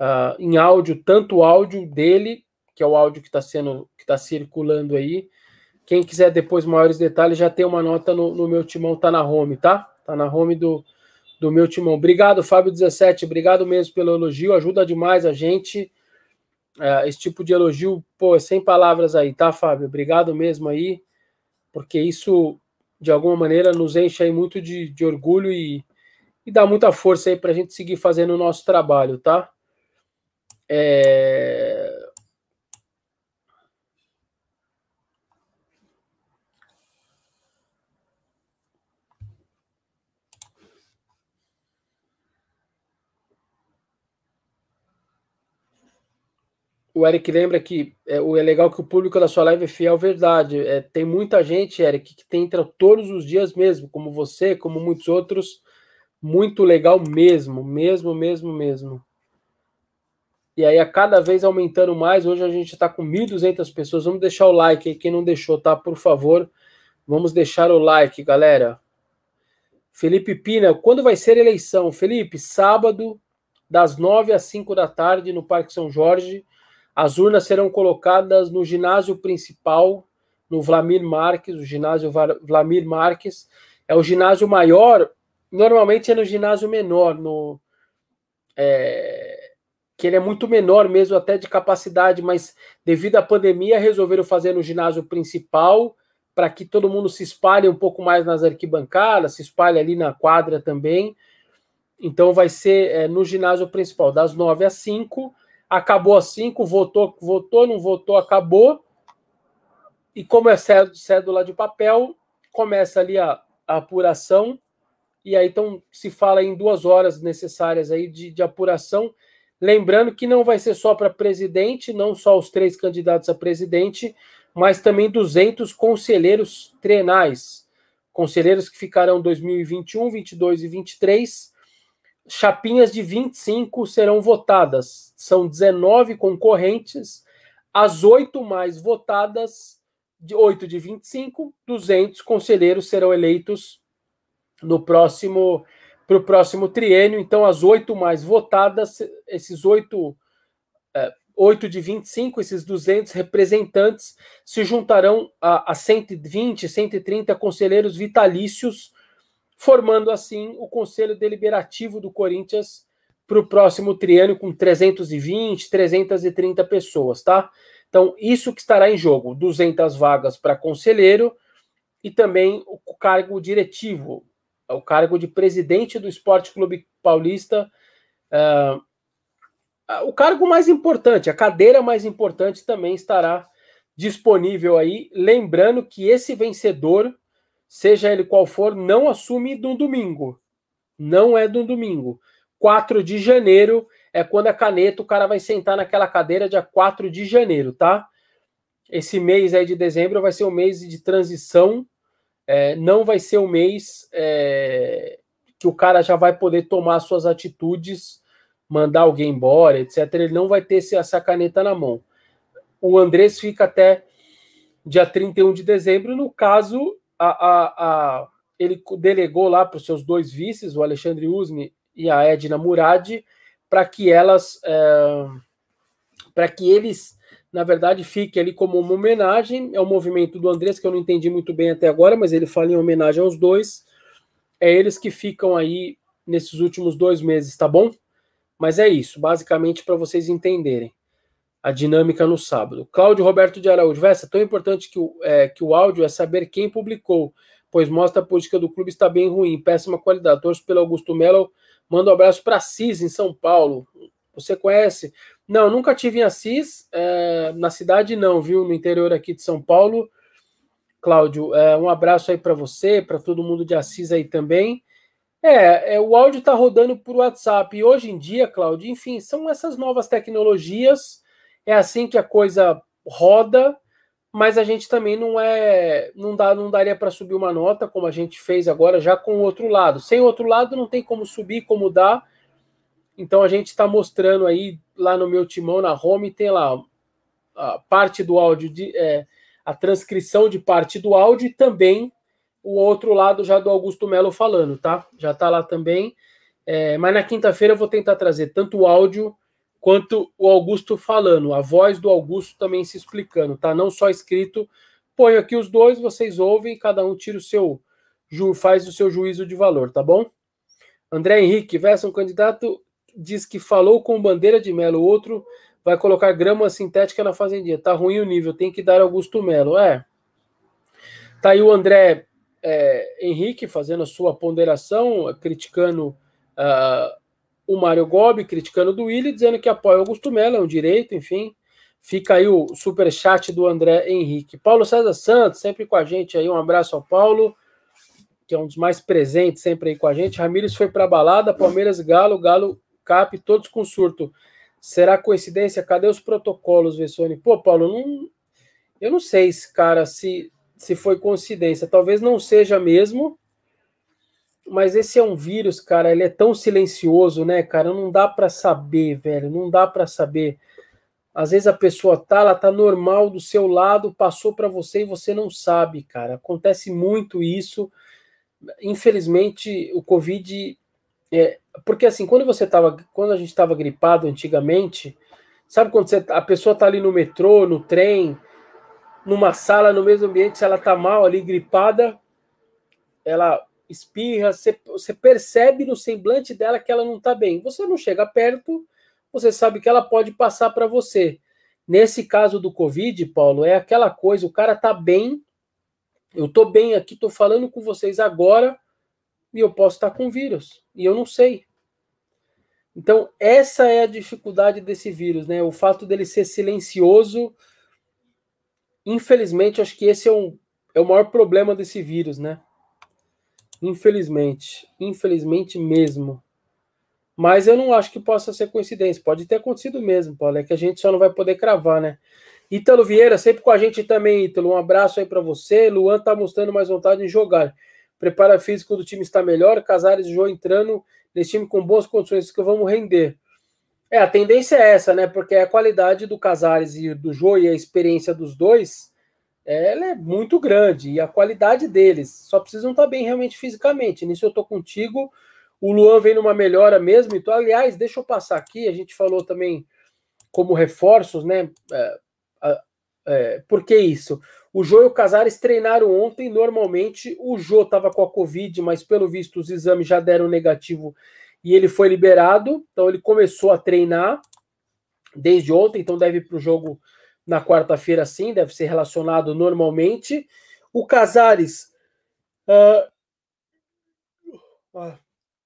uh, em áudio, tanto o áudio dele, que é o áudio que está sendo, que está circulando aí. Quem quiser depois maiores detalhes, já tem uma nota no, no meu timão, tá na home, tá? Tá na home do, do meu timão. Obrigado, Fábio17. Obrigado mesmo pelo elogio. Ajuda demais a gente. É, esse tipo de elogio, pô, é sem palavras aí, tá, Fábio? Obrigado mesmo aí, porque isso, de alguma maneira, nos enche aí muito de, de orgulho e, e dá muita força aí para a gente seguir fazendo o nosso trabalho, tá? É... o Eric lembra que é, é legal que o público da sua live é fiel, verdade. É, tem muita gente, Eric, que entra todos os dias mesmo, como você, como muitos outros. Muito legal mesmo, mesmo, mesmo, mesmo. E aí, a cada vez aumentando mais. Hoje a gente está com 1.200 pessoas. Vamos deixar o like aí. Quem não deixou, tá? Por favor, vamos deixar o like, galera. Felipe Pina, quando vai ser eleição? Felipe, sábado, das 9 às 5 da tarde, no Parque São Jorge as urnas serão colocadas no ginásio principal, no Vlamir Marques, o ginásio Vlamir Marques. É o ginásio maior, normalmente é no ginásio menor, no, é, que ele é muito menor mesmo, até de capacidade, mas devido à pandemia resolveram fazer no ginásio principal, para que todo mundo se espalhe um pouco mais nas arquibancadas, se espalhe ali na quadra também. Então vai ser é, no ginásio principal, das 9 às 5 acabou às 5, votou, votou, não votou, acabou. E como é cédula de papel, começa ali a, a apuração. E aí então se fala em duas horas necessárias aí de, de apuração. Lembrando que não vai ser só para presidente, não só os três candidatos a presidente, mas também 200 conselheiros trenais. Conselheiros que ficarão 2021, 22 e 23 chapinhas de 25 serão votadas. São 19 concorrentes, as oito mais votadas, de 8 de 25, 200 conselheiros serão eleitos no próximo para o próximo triênio. Então, as oito mais votadas, esses oito, é, oito de 25, esses 200 representantes se juntarão a, a 120, 130 conselheiros vitalícios formando assim o Conselho Deliberativo do Corinthians para o próximo triênio com 320, 330 pessoas, tá? Então, isso que estará em jogo: 200 vagas para conselheiro e também o cargo diretivo, o cargo de presidente do Esporte Clube Paulista. Uh, o cargo mais importante, a cadeira mais importante também estará disponível aí. Lembrando que esse vencedor seja ele qual for, não assume no domingo. Não é do domingo. 4 de janeiro é quando a caneta, o cara vai sentar naquela cadeira dia 4 de janeiro, tá? Esse mês aí de dezembro vai ser um mês de transição, é, não vai ser o um mês é, que o cara já vai poder tomar suas atitudes, mandar alguém embora, etc. Ele não vai ter essa caneta na mão. O Andrés fica até dia 31 de dezembro, no caso, a, a, a, ele delegou lá para os seus dois vices, o Alexandre Usni e a Edna Murad, para que elas, é, para que eles, na verdade, fiquem ali como uma homenagem. É o movimento do Andrés, que eu não entendi muito bem até agora, mas ele fala em homenagem aos dois. É eles que ficam aí nesses últimos dois meses, tá bom? Mas é isso, basicamente para vocês entenderem a dinâmica no sábado. Cláudio Roberto de Araújo, Vessa, tão importante que o, é, que o áudio é saber quem publicou, pois mostra a política do clube está bem ruim, péssima qualidade. Torço pelo Augusto Melo, manda um abraço para Assis, em São Paulo. Você conhece? Não, nunca tive em Assis, é, na cidade não, viu? No interior aqui de São Paulo. Cláudio, é, um abraço aí para você, para todo mundo de Assis aí também. É, é o áudio está rodando por WhatsApp. E hoje em dia, Cláudio, enfim, são essas novas tecnologias é assim que a coisa roda, mas a gente também não é, não dá, não daria para subir uma nota como a gente fez agora já com o outro lado. Sem o outro lado não tem como subir, como dar. Então a gente está mostrando aí lá no meu timão na home tem lá a parte do áudio de é, a transcrição de parte do áudio e também o outro lado já do Augusto Melo falando, tá? Já está lá também. É, mas na quinta-feira eu vou tentar trazer tanto o áudio quanto o Augusto falando, a voz do Augusto também se explicando, tá? Não só escrito. Ponho aqui os dois, vocês ouvem, cada um tira o seu faz o seu juízo de valor, tá bom? André Henrique, Versa, um candidato diz que falou com bandeira de Melo, o outro vai colocar grama sintética na fazendinha. Tá ruim o nível, tem que dar Augusto Melo. É. Tá aí o André é, Henrique fazendo a sua ponderação, criticando uh, o Mário Gobi, criticando do Willi, dizendo que apoia o Augusto Mello, é um direito, enfim. Fica aí o super chat do André Henrique. Paulo César Santos, sempre com a gente aí. Um abraço ao Paulo, que é um dos mais presentes sempre aí com a gente. Ramires foi para balada, Palmeiras Galo, Galo Cap, todos com surto. Será coincidência? Cadê os protocolos, Vessone? Pô, Paulo, não, eu não sei, cara, se, se foi coincidência. Talvez não seja mesmo mas esse é um vírus, cara, ele é tão silencioso, né, cara? Não dá para saber, velho, não dá para saber. Às vezes a pessoa tá, ela tá normal do seu lado, passou para você e você não sabe, cara. Acontece muito isso. Infelizmente, o Covid é, porque assim, quando você tava, quando a gente estava gripado antigamente, sabe quando você, a pessoa tá ali no metrô, no trem, numa sala, no mesmo ambiente, se ela tá mal ali gripada, ela espirra, você, percebe no semblante dela que ela não está bem. Você não chega perto, você sabe que ela pode passar para você. Nesse caso do Covid, Paulo, é aquela coisa, o cara tá bem, eu tô bem aqui, tô falando com vocês agora, e eu posso estar tá com vírus, e eu não sei. Então, essa é a dificuldade desse vírus, né? O fato dele ser silencioso. Infelizmente, acho que esse é, um, é o maior problema desse vírus, né? Infelizmente. Infelizmente mesmo. Mas eu não acho que possa ser coincidência. Pode ter acontecido mesmo, Paulo. É que a gente só não vai poder cravar, né? Ítalo Vieira, sempre com a gente também, Ítalo. Um abraço aí para você. Luan tá mostrando mais vontade em jogar. Prepara físico do time está melhor. Casares e João entrando nesse time com boas condições que vamos render. É, a tendência é essa, né? Porque a qualidade do Casares e do Jô e a experiência dos dois ela é muito grande e a qualidade deles só precisam estar bem realmente fisicamente. Nisso eu tô contigo. O Luan vem numa melhora mesmo. Então, aliás, deixa eu passar aqui. A gente falou também como reforços, né? É, é, por que isso? O Jô e o Casares treinaram ontem. Normalmente o Jô estava com a Covid, mas pelo visto os exames já deram negativo e ele foi liberado. Então ele começou a treinar desde ontem. Então deve ir para o jogo na quarta-feira, sim, deve ser relacionado normalmente. O Casares. Uh,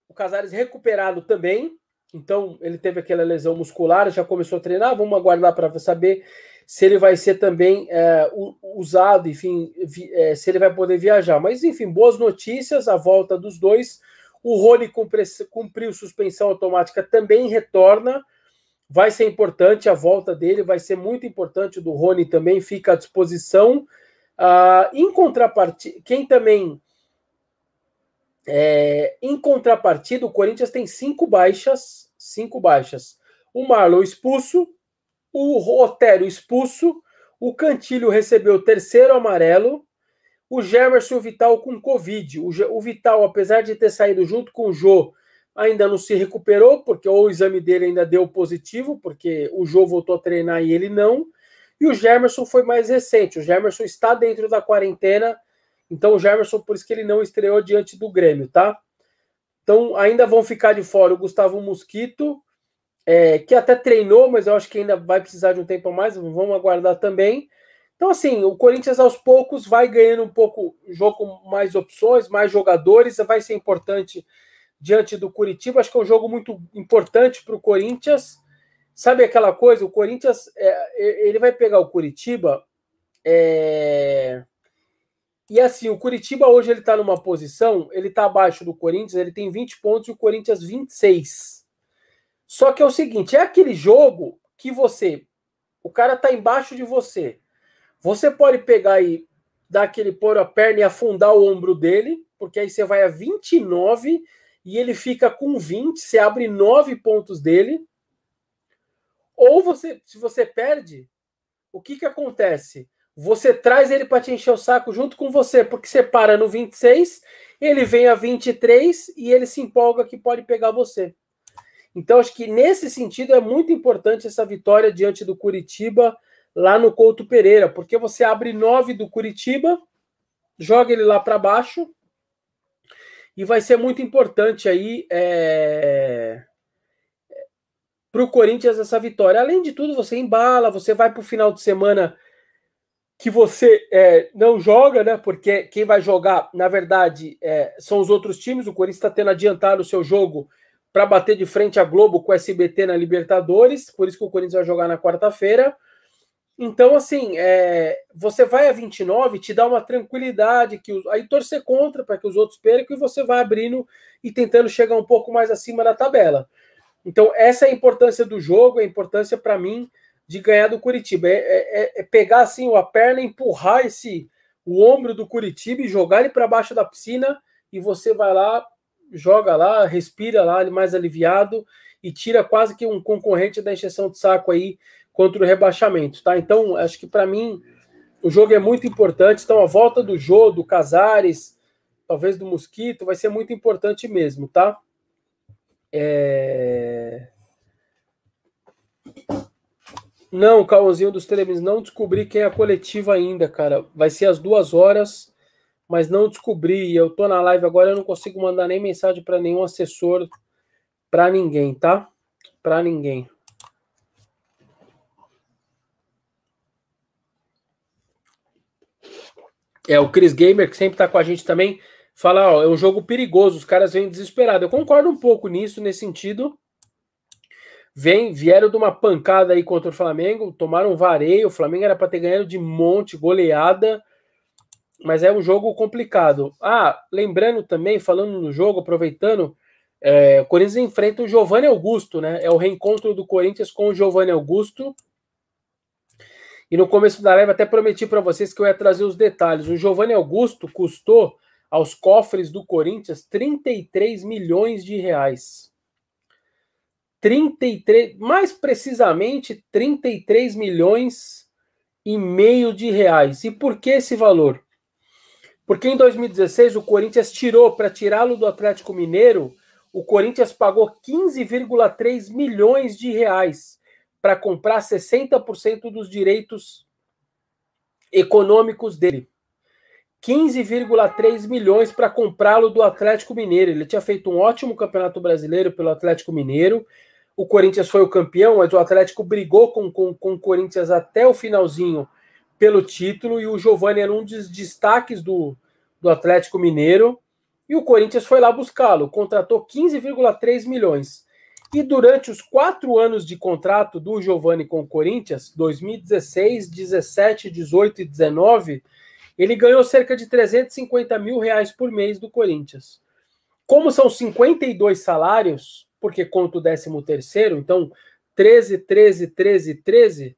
o Casares recuperado também. Então, ele teve aquela lesão muscular, já começou a treinar. Vamos aguardar para saber se ele vai ser também é, usado, enfim, vi, é, se ele vai poder viajar. Mas, enfim, boas notícias, a volta dos dois. O Rony cumpriu suspensão automática, também retorna vai ser importante a volta dele, vai ser muito importante o do Rony também, fica à disposição. Uh, em contrapartida, quem também. É, em contrapartida, o Corinthians tem cinco baixas, cinco baixas. O Marlon expulso, o Rotério expulso, o Cantilho recebeu o terceiro amarelo, o Gemerson e o Vital com Covid. O Vital, apesar de ter saído junto com o Jô, ainda não se recuperou, porque o exame dele ainda deu positivo, porque o Jô voltou a treinar e ele não. E o Gemerson foi mais recente. O Gemerson está dentro da quarentena, então o Gemerson, por isso que ele não estreou diante do Grêmio, tá? Então ainda vão ficar de fora o Gustavo Mosquito, é, que até treinou, mas eu acho que ainda vai precisar de um tempo a mais, vamos aguardar também. Então, assim, o Corinthians aos poucos vai ganhando um pouco jogo mais opções, mais jogadores, vai ser importante diante do Curitiba. Acho que é um jogo muito importante para o Corinthians. Sabe aquela coisa? O Corinthians é, ele vai pegar o Curitiba. É... E assim, o Curitiba hoje ele está numa posição, ele está abaixo do Corinthians, ele tem 20 pontos e o Corinthians 26. Só que é o seguinte, é aquele jogo que você, o cara está embaixo de você. Você pode pegar e dar aquele pôr a perna e afundar o ombro dele, porque aí você vai a 29 e ele fica com 20, você abre 9 pontos dele. Ou você, se você perde, o que que acontece? Você traz ele para te encher o saco junto com você, porque você para no 26, ele vem a 23 e ele se empolga que pode pegar você. Então, acho que nesse sentido é muito importante essa vitória diante do Curitiba lá no Couto Pereira, porque você abre 9 do Curitiba, joga ele lá para baixo, e vai ser muito importante aí é... para o Corinthians essa vitória. Além de tudo, você embala, você vai para o final de semana que você é, não joga, né? Porque quem vai jogar, na verdade, é, são os outros times. O Corinthians está tendo adiantado o seu jogo para bater de frente a Globo com o SBT na Libertadores, por isso que o Corinthians vai jogar na quarta-feira. Então, assim, é, você vai a 29, te dá uma tranquilidade, que os, aí torcer contra para que os outros percam e você vai abrindo e tentando chegar um pouco mais acima da tabela. Então, essa é a importância do jogo, a importância para mim de ganhar do Curitiba. É, é, é, é pegar assim a perna, empurrar esse o ombro do Curitiba e jogar ele para baixo da piscina e você vai lá, joga lá, respira lá, mais aliviado e tira quase que um concorrente da encheção de saco aí contra o rebaixamento, tá? Então, acho que para mim o jogo é muito importante. Então, a volta do Jô, do Casares, talvez do Mosquito, vai ser muito importante mesmo, tá? É... Não, Cauãozinho dos Telemis, não descobri quem é a coletiva ainda, cara. Vai ser às duas horas, mas não descobri. Eu tô na live agora, eu não consigo mandar nem mensagem para nenhum assessor, para ninguém, tá? Para ninguém. É, o Chris Gamer, que sempre tá com a gente também, fala, ó, é um jogo perigoso, os caras vêm desesperados. Eu concordo um pouco nisso, nesse sentido, Vem, vieram de uma pancada aí contra o Flamengo, tomaram um vareio. O Flamengo era para ter ganhado de monte, goleada, mas é um jogo complicado. Ah, lembrando também, falando no jogo, aproveitando, é, o Corinthians enfrenta o Giovanni Augusto, né? É o reencontro do Corinthians com o Giovanni Augusto. E no começo da live até prometi para vocês que eu ia trazer os detalhes. O Giovanni Augusto custou aos cofres do Corinthians 33 milhões de reais. 33, mais precisamente 33 milhões e meio de reais. E por que esse valor? Porque em 2016 o Corinthians tirou para tirá-lo do Atlético Mineiro, o Corinthians pagou 15,3 milhões de reais para comprar 60% dos direitos econômicos dele. 15,3 milhões para comprá-lo do Atlético Mineiro. Ele tinha feito um ótimo campeonato brasileiro pelo Atlético Mineiro, o Corinthians foi o campeão, mas o Atlético brigou com, com, com o Corinthians até o finalzinho pelo título, e o Giovani era um dos destaques do, do Atlético Mineiro, e o Corinthians foi lá buscá-lo, contratou 15,3 milhões. E durante os quatro anos de contrato do Giovani com o Corinthians, 2016, 17, 18 e 19, ele ganhou cerca de 350 mil reais por mês do Corinthians. Como são 52 salários, porque conta o 13 terceiro, então 13, 13, 13, 13,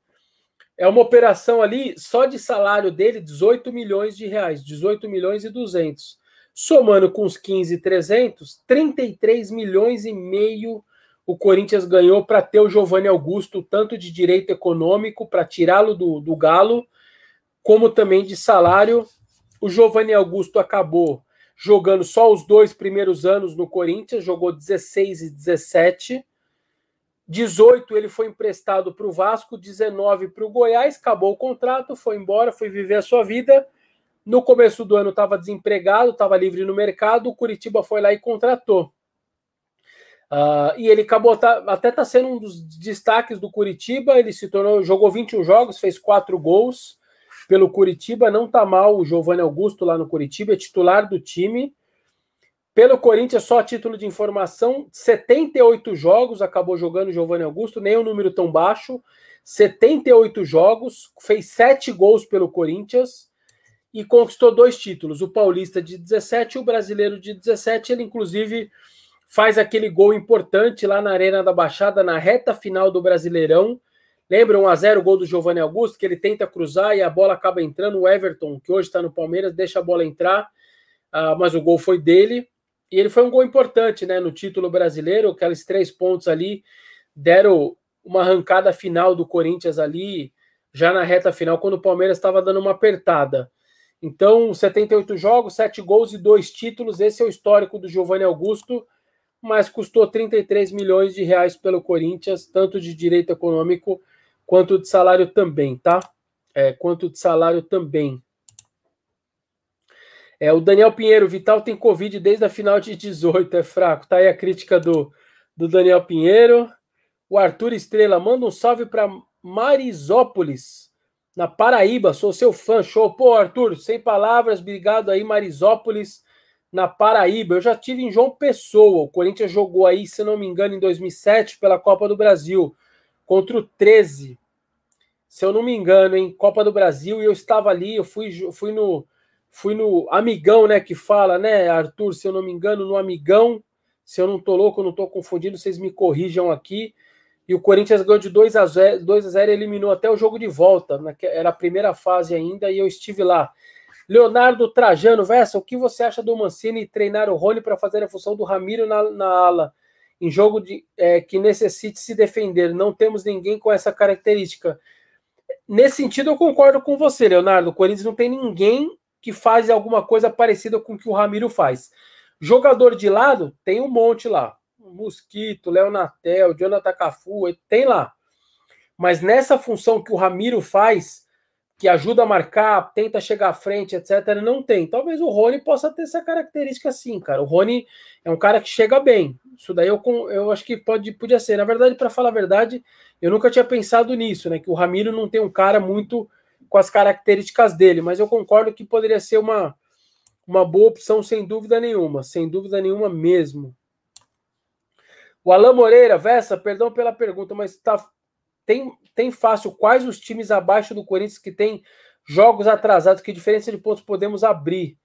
é uma operação ali só de salário dele 18 milhões de reais, 18 milhões e 200. Somando com os 15 300, 33 milhões e meio o Corinthians ganhou para ter o Giovanni Augusto, tanto de direito econômico para tirá-lo do, do Galo, como também de salário. O Giovanni Augusto acabou jogando só os dois primeiros anos no Corinthians, jogou 16 e 17. 18 ele foi emprestado para o Vasco, 19 para o Goiás, acabou o contrato, foi embora, foi viver a sua vida. No começo do ano estava desempregado, estava livre no mercado, o Curitiba foi lá e contratou. Uh, e ele acabou, tá, até está sendo um dos destaques do Curitiba, ele se tornou, jogou 21 jogos, fez 4 gols, pelo Curitiba. Não tá mal o Giovanni Augusto lá no Curitiba, é titular do time. Pelo Corinthians, só título de informação: 78 jogos acabou jogando o Giovanni Augusto, nem um número tão baixo. 78 jogos, fez 7 gols pelo Corinthians e conquistou dois títulos: o Paulista de 17 e o Brasileiro de 17. Ele, inclusive, faz aquele gol importante lá na Arena da Baixada, na reta final do Brasileirão, Lembra 1 a 0 o gol do Giovanni Augusto, que ele tenta cruzar e a bola acaba entrando. O Everton, que hoje está no Palmeiras, deixa a bola entrar, uh, mas o gol foi dele. E ele foi um gol importante né, no título brasileiro. Aqueles três pontos ali deram uma arrancada final do Corinthians ali, já na reta final, quando o Palmeiras estava dando uma apertada. Então, 78 jogos, 7 gols e 2 títulos. Esse é o histórico do Giovanni Augusto, mas custou 33 milhões de reais pelo Corinthians, tanto de direito econômico quanto de salário também, tá? É, quanto de salário também. É, o Daniel Pinheiro, Vital tem Covid desde a final de 18, é fraco. Tá aí a crítica do, do Daniel Pinheiro. O Arthur Estrela, manda um salve para Marisópolis, na Paraíba. Sou seu fã, show. Pô, Arthur, sem palavras, obrigado aí, Marisópolis, na Paraíba. Eu já tive em João Pessoa. O Corinthians jogou aí, se não me engano, em 2007 pela Copa do Brasil contra o 13 se eu não me engano, em Copa do Brasil, e eu estava ali, eu fui, fui no fui no Amigão, né, que fala, né, Arthur, se eu não me engano, no Amigão, se eu não tô louco, não tô confundindo, vocês me corrijam aqui. E o Corinthians ganhou de 2 a 0, 2 a 0 e eliminou até o jogo de volta, era a primeira fase ainda e eu estive lá. Leonardo Trajano, Vessa, o que você acha do Mancini treinar o Rony para fazer a função do Ramiro na, na ala? Em jogo de, é, que necessite se defender. Não temos ninguém com essa característica. Nesse sentido, eu concordo com você, Leonardo. O Corinthians não tem ninguém que faz alguma coisa parecida com o que o Ramiro faz. Jogador de lado, tem um monte lá. Mosquito, Leonatel, Jonathan Cafu, tem lá. Mas nessa função que o Ramiro faz, que ajuda a marcar, tenta chegar à frente, etc., não tem. Talvez o Rony possa ter essa característica sim, cara. O Rony é um cara que chega bem. Isso daí eu, eu acho que pode, podia ser. Na verdade, para falar a verdade, eu nunca tinha pensado nisso, né? Que o Ramiro não tem um cara muito com as características dele, mas eu concordo que poderia ser uma, uma boa opção, sem dúvida nenhuma. Sem dúvida nenhuma mesmo. O Alain Moreira, Vessa, perdão pela pergunta, mas tá, tem, tem fácil quais os times abaixo do Corinthians que tem jogos atrasados? Que diferença de pontos podemos abrir?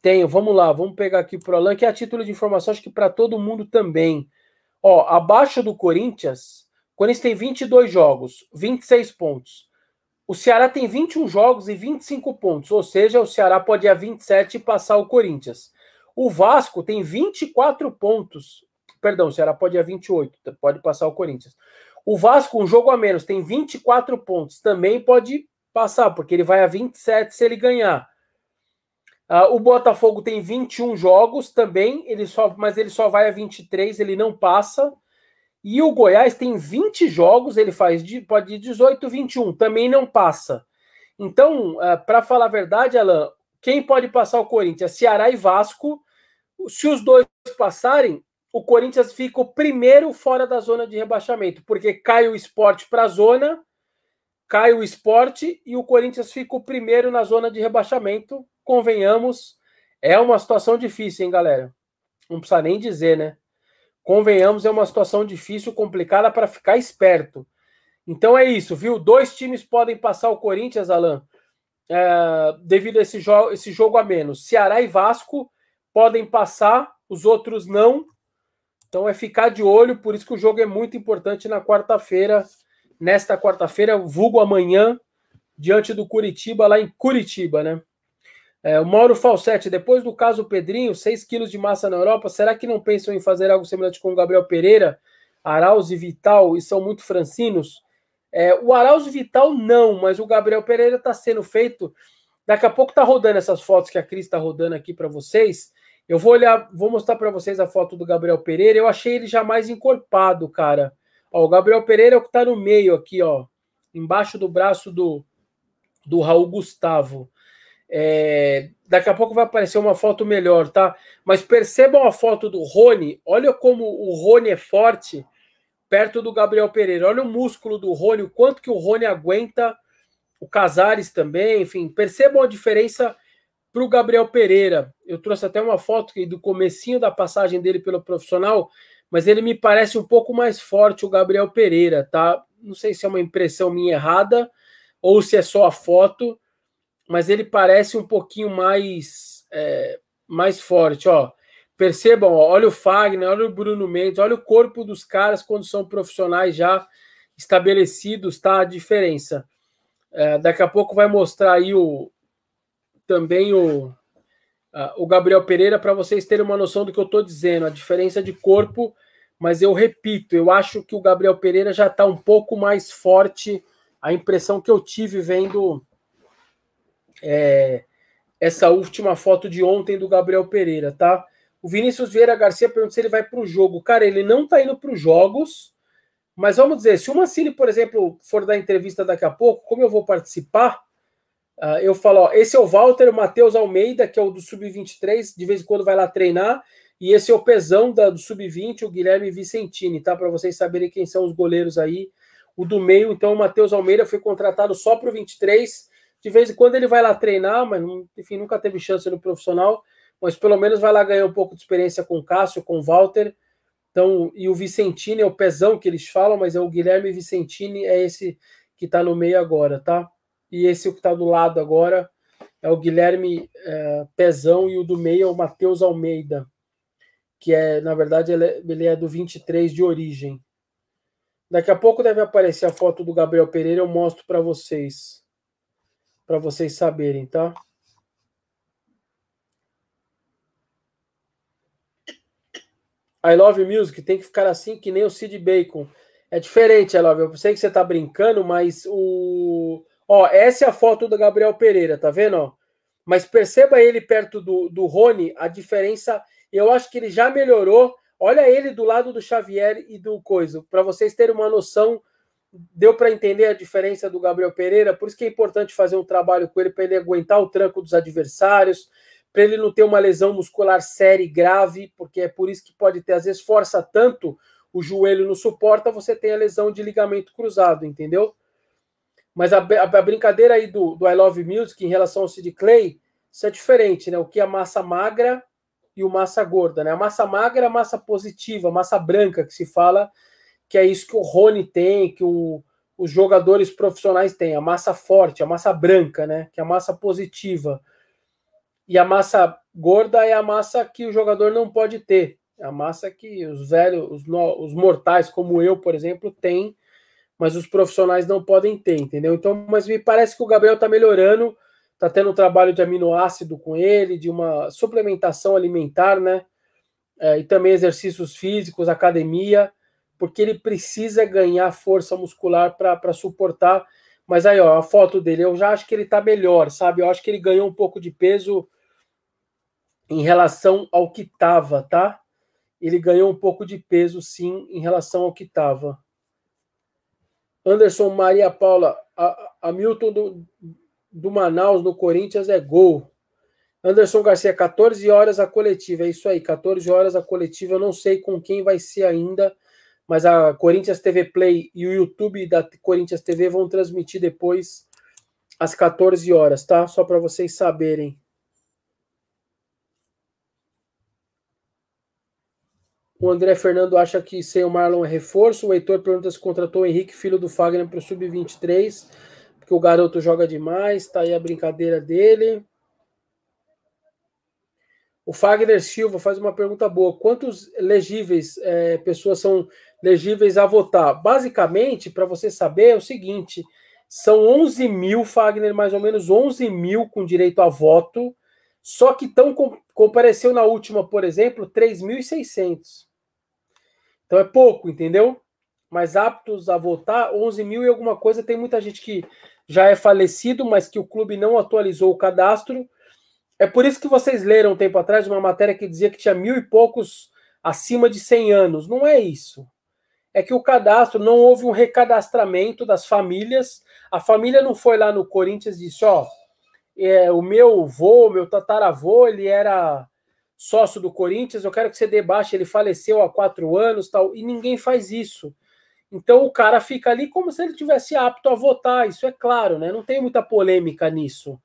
Tenho, vamos lá, vamos pegar aqui para o Alan, que é a título de informação, acho que para todo mundo também. Ó, abaixo do Corinthians, o Corinthians tem 22 jogos, 26 pontos. O Ceará tem 21 jogos e 25 pontos, ou seja, o Ceará pode ir a 27 e passar o Corinthians. O Vasco tem 24 pontos. Perdão, o Ceará pode ir a 28, pode passar o Corinthians. O Vasco, um jogo a menos, tem 24 pontos. Também pode passar, porque ele vai a 27 se ele ganhar. Uh, o Botafogo tem 21 jogos também, ele só, mas ele só vai a 23, ele não passa. E o Goiás tem 20 jogos, ele faz de, pode ir 18, 21, também não passa. Então, uh, ah, para falar a verdade, Alan, quem pode passar o Corinthians? Ceará e Vasco. Se os dois passarem, o Corinthians fica o primeiro fora da zona de rebaixamento, porque cai o esporte para a zona, cai o esporte e o Corinthians fica o primeiro na zona de rebaixamento. Convenhamos, é uma situação difícil, hein, galera? Não precisa nem dizer, né? Convenhamos, é uma situação difícil, complicada para ficar esperto. Então é isso, viu? Dois times podem passar o Corinthians, Alan, é, devido a esse, jo esse jogo a menos. Ceará e Vasco podem passar, os outros não. Então é ficar de olho, por isso que o jogo é muito importante na quarta-feira, nesta quarta-feira, vulgo amanhã, diante do Curitiba, lá em Curitiba, né? É, o Mauro Falsetti, depois do caso Pedrinho, 6 quilos de massa na Europa, será que não pensam em fazer algo semelhante com o Gabriel Pereira, Arauz e Vital, e são muito francinos? É, o Arauz e Vital não, mas o Gabriel Pereira está sendo feito. Daqui a pouco está rodando essas fotos que a Cris está rodando aqui para vocês. Eu vou olhar, vou mostrar para vocês a foto do Gabriel Pereira. Eu achei ele já mais encorpado, cara. Ó, o Gabriel Pereira é o que está no meio aqui, ó, embaixo do braço do, do Raul Gustavo. É, daqui a pouco vai aparecer uma foto melhor, tá? Mas percebam a foto do Rony. Olha como o Rony é forte perto do Gabriel Pereira. Olha o músculo do Rony, o quanto que o Rony aguenta. O Casares também, enfim, percebam a diferença para o Gabriel Pereira, eu trouxe até uma foto do comecinho da passagem dele pelo profissional, mas ele me parece um pouco mais forte, o Gabriel Pereira, tá? Não sei se é uma impressão minha errada ou se é só a foto, mas ele parece um pouquinho mais, é, mais forte, ó. Percebam, ó, olha o Fagner, olha o Bruno Mendes, olha o corpo dos caras quando são profissionais já estabelecidos, tá? A diferença. É, daqui a pouco vai mostrar aí o também o, o Gabriel Pereira para vocês terem uma noção do que eu estou dizendo, a diferença de corpo. Mas eu repito, eu acho que o Gabriel Pereira já está um pouco mais forte. A impressão que eu tive vendo é, essa última foto de ontem do Gabriel Pereira, tá? O Vinícius Vieira Garcia pergunta se ele vai para o jogo. Cara, ele não está indo para os jogos, mas vamos dizer, se o Mancini, por exemplo, for dar entrevista daqui a pouco, como eu vou participar, uh, eu falo, ó, esse é o Walter Matheus Almeida, que é o do Sub-23, de vez em quando vai lá treinar, e esse é o Pezão da, do Sub-20, o Guilherme Vicentini, tá? Para vocês saberem quem são os goleiros aí. O do meio, então, o Matheus Almeida foi contratado só para o 23, de vez em quando ele vai lá treinar, mas enfim, nunca teve chance no profissional, mas pelo menos vai lá ganhar um pouco de experiência com o Cássio, com o Walter, então, e o Vicentini é o pezão que eles falam, mas é o Guilherme Vicentini, é esse que está no meio agora, tá? E esse que está do lado agora é o Guilherme é, Pezão e o do meio é o Matheus Almeida, que é, na verdade, ele é, ele é do 23 de origem. Daqui a pouco deve aparecer a foto do Gabriel Pereira, eu mostro para vocês, para vocês saberem, tá? I Love Music tem que ficar assim que nem o Sid Bacon. É diferente, I Love. Eu sei que você tá brincando, mas o. Ó, essa é a foto do Gabriel Pereira, tá vendo? Ó? Mas perceba ele perto do, do Rony, a diferença. Eu acho que ele já melhorou. Olha ele do lado do Xavier e do Coisa, para vocês terem uma noção. Deu para entender a diferença do Gabriel Pereira, por isso que é importante fazer um trabalho com ele para ele aguentar o tranco dos adversários, para ele não ter uma lesão muscular séria e grave, porque é por isso que pode ter, às vezes, força tanto, o joelho não suporta, você tem a lesão de ligamento cruzado, entendeu? Mas a, a, a brincadeira aí do, do I Love Music em relação ao Sid Clay, isso é diferente, né? O que é a massa magra e o massa gorda, né? A massa magra é a massa positiva, a massa branca que se fala, que é isso que o Rony tem, que o, os jogadores profissionais têm, a massa forte, a massa branca, né? Que é a massa positiva. E a massa gorda é a massa que o jogador não pode ter. É a massa que os velhos, os, os mortais, como eu, por exemplo, têm, mas os profissionais não podem ter, entendeu? Então, mas me parece que o Gabriel está melhorando, está tendo um trabalho de aminoácido com ele, de uma suplementação alimentar, né? É, e também exercícios físicos, academia, porque ele precisa ganhar força muscular para suportar. Mas aí, ó, a foto dele, eu já acho que ele está melhor, sabe? Eu acho que ele ganhou um pouco de peso em relação ao que estava, tá? Ele ganhou um pouco de peso, sim, em relação ao que estava. Anderson Maria Paula, a, a Milton do, do Manaus no Corinthians é gol. Anderson Garcia, 14 horas a coletiva. É isso aí, 14 horas a coletiva. Eu não sei com quem vai ser ainda, mas a Corinthians TV Play e o YouTube da Corinthians TV vão transmitir depois às 14 horas, tá? Só para vocês saberem. O André Fernando acha que sem o Marlon é reforço. O Heitor pergunta se contratou o Henrique, filho do Fagner, para o Sub-23, porque o garoto joga demais. Tá aí a brincadeira dele. O Fagner Silva faz uma pergunta boa. Quantos legíveis é, pessoas são legíveis a votar? Basicamente, para você saber, é o seguinte: são 11 mil, Fagner, mais ou menos 11 mil com direito a voto, só que tão, compareceu na última, por exemplo, 3.600. Então é pouco, entendeu? Mas aptos a votar, 11 mil e alguma coisa. Tem muita gente que já é falecido, mas que o clube não atualizou o cadastro. É por isso que vocês leram um tempo atrás uma matéria que dizia que tinha mil e poucos acima de 100 anos. Não é isso. É que o cadastro, não houve um recadastramento das famílias. A família não foi lá no Corinthians e disse: Ó, é, o meu avô, meu tataravô, ele era sócio do Corinthians, eu quero que você debaixe, ele faleceu há quatro anos, tal, e ninguém faz isso. Então o cara fica ali como se ele tivesse apto a votar, isso é claro, né? Não tem muita polêmica nisso.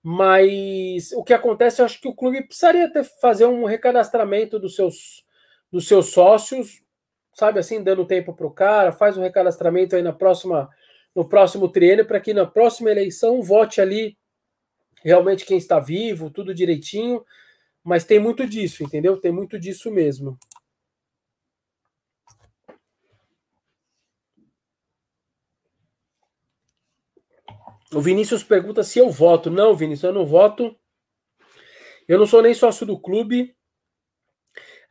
Mas o que acontece, eu acho que o clube precisaria ter, fazer um recadastramento dos seus, dos seus sócios, sabe assim, dando tempo para o cara, faz um recadastramento aí na próxima, no próximo triênio, para que na próxima eleição vote ali realmente quem está vivo, tudo direitinho, mas tem muito disso, entendeu? Tem muito disso mesmo. O Vinícius pergunta se eu voto. Não, Vinícius, eu não voto. Eu não sou nem sócio do clube.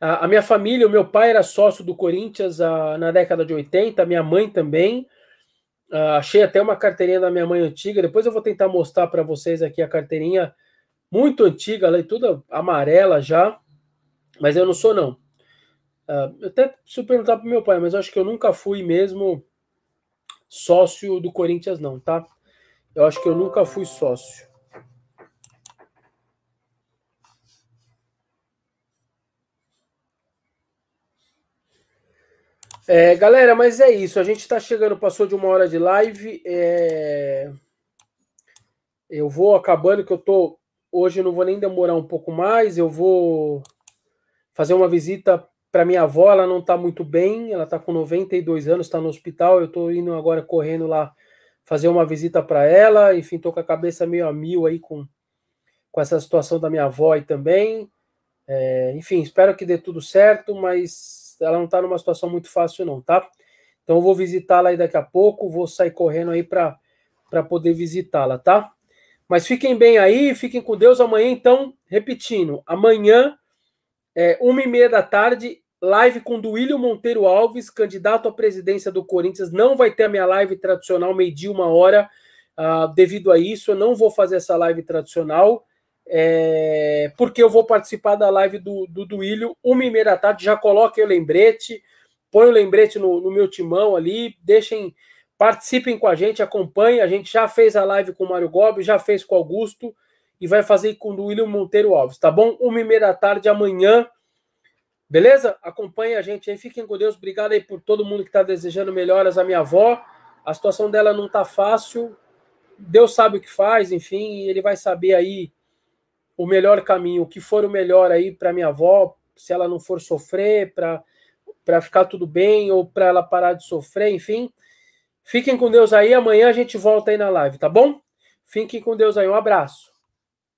A, a minha família, o meu pai era sócio do Corinthians a, na década de 80, a minha mãe também. Ah, achei até uma carteirinha da minha mãe antiga. Depois eu vou tentar mostrar para vocês aqui a carteirinha muito antiga, ela é toda amarela já. Mas eu não sou, não. Uh, eu até preciso perguntar para meu pai, mas eu acho que eu nunca fui mesmo sócio do Corinthians, não, tá? Eu acho que eu nunca fui sócio. É, galera, mas é isso. A gente está chegando, passou de uma hora de live. É... Eu vou acabando, que eu tô. Hoje eu não vou nem demorar um pouco mais. Eu vou fazer uma visita para minha avó. Ela não está muito bem. Ela está com 92 anos, está no hospital. Eu estou indo agora correndo lá fazer uma visita para ela. Enfim, estou com a cabeça meio a mil aí com, com essa situação da minha avó aí também. É, enfim, espero que dê tudo certo, mas ela não está numa situação muito fácil, não, tá? Então eu vou visitá-la aí daqui a pouco, vou sair correndo aí para poder visitá-la, tá? Mas fiquem bem aí, fiquem com Deus. Amanhã, então, repetindo, amanhã, é, uma e meia da tarde, live com Duílio Monteiro Alves, candidato à presidência do Corinthians. Não vai ter a minha live tradicional, meio-dia, uma hora. Uh, devido a isso, eu não vou fazer essa live tradicional é, porque eu vou participar da live do, do Duílio, uma e meia da tarde, já coloquem o lembrete, põe o lembrete no, no, meu timão ali, deixem, participem com a gente, acompanhem, a gente já fez a live com o Mário Gobi, já fez com o Augusto, e vai fazer com o Duílio Monteiro Alves, tá bom? Uma e meia da tarde amanhã, beleza? Acompanhe a gente aí, fiquem com Deus, obrigado aí por todo mundo que está desejando melhoras à minha avó, a situação dela não tá fácil, Deus sabe o que faz, enfim, ele vai saber aí o melhor caminho, o que for o melhor aí para minha avó, se ela não for sofrer, para ficar tudo bem ou para ela parar de sofrer, enfim. Fiquem com Deus aí, amanhã a gente volta aí na live, tá bom? Fiquem com Deus aí, um abraço.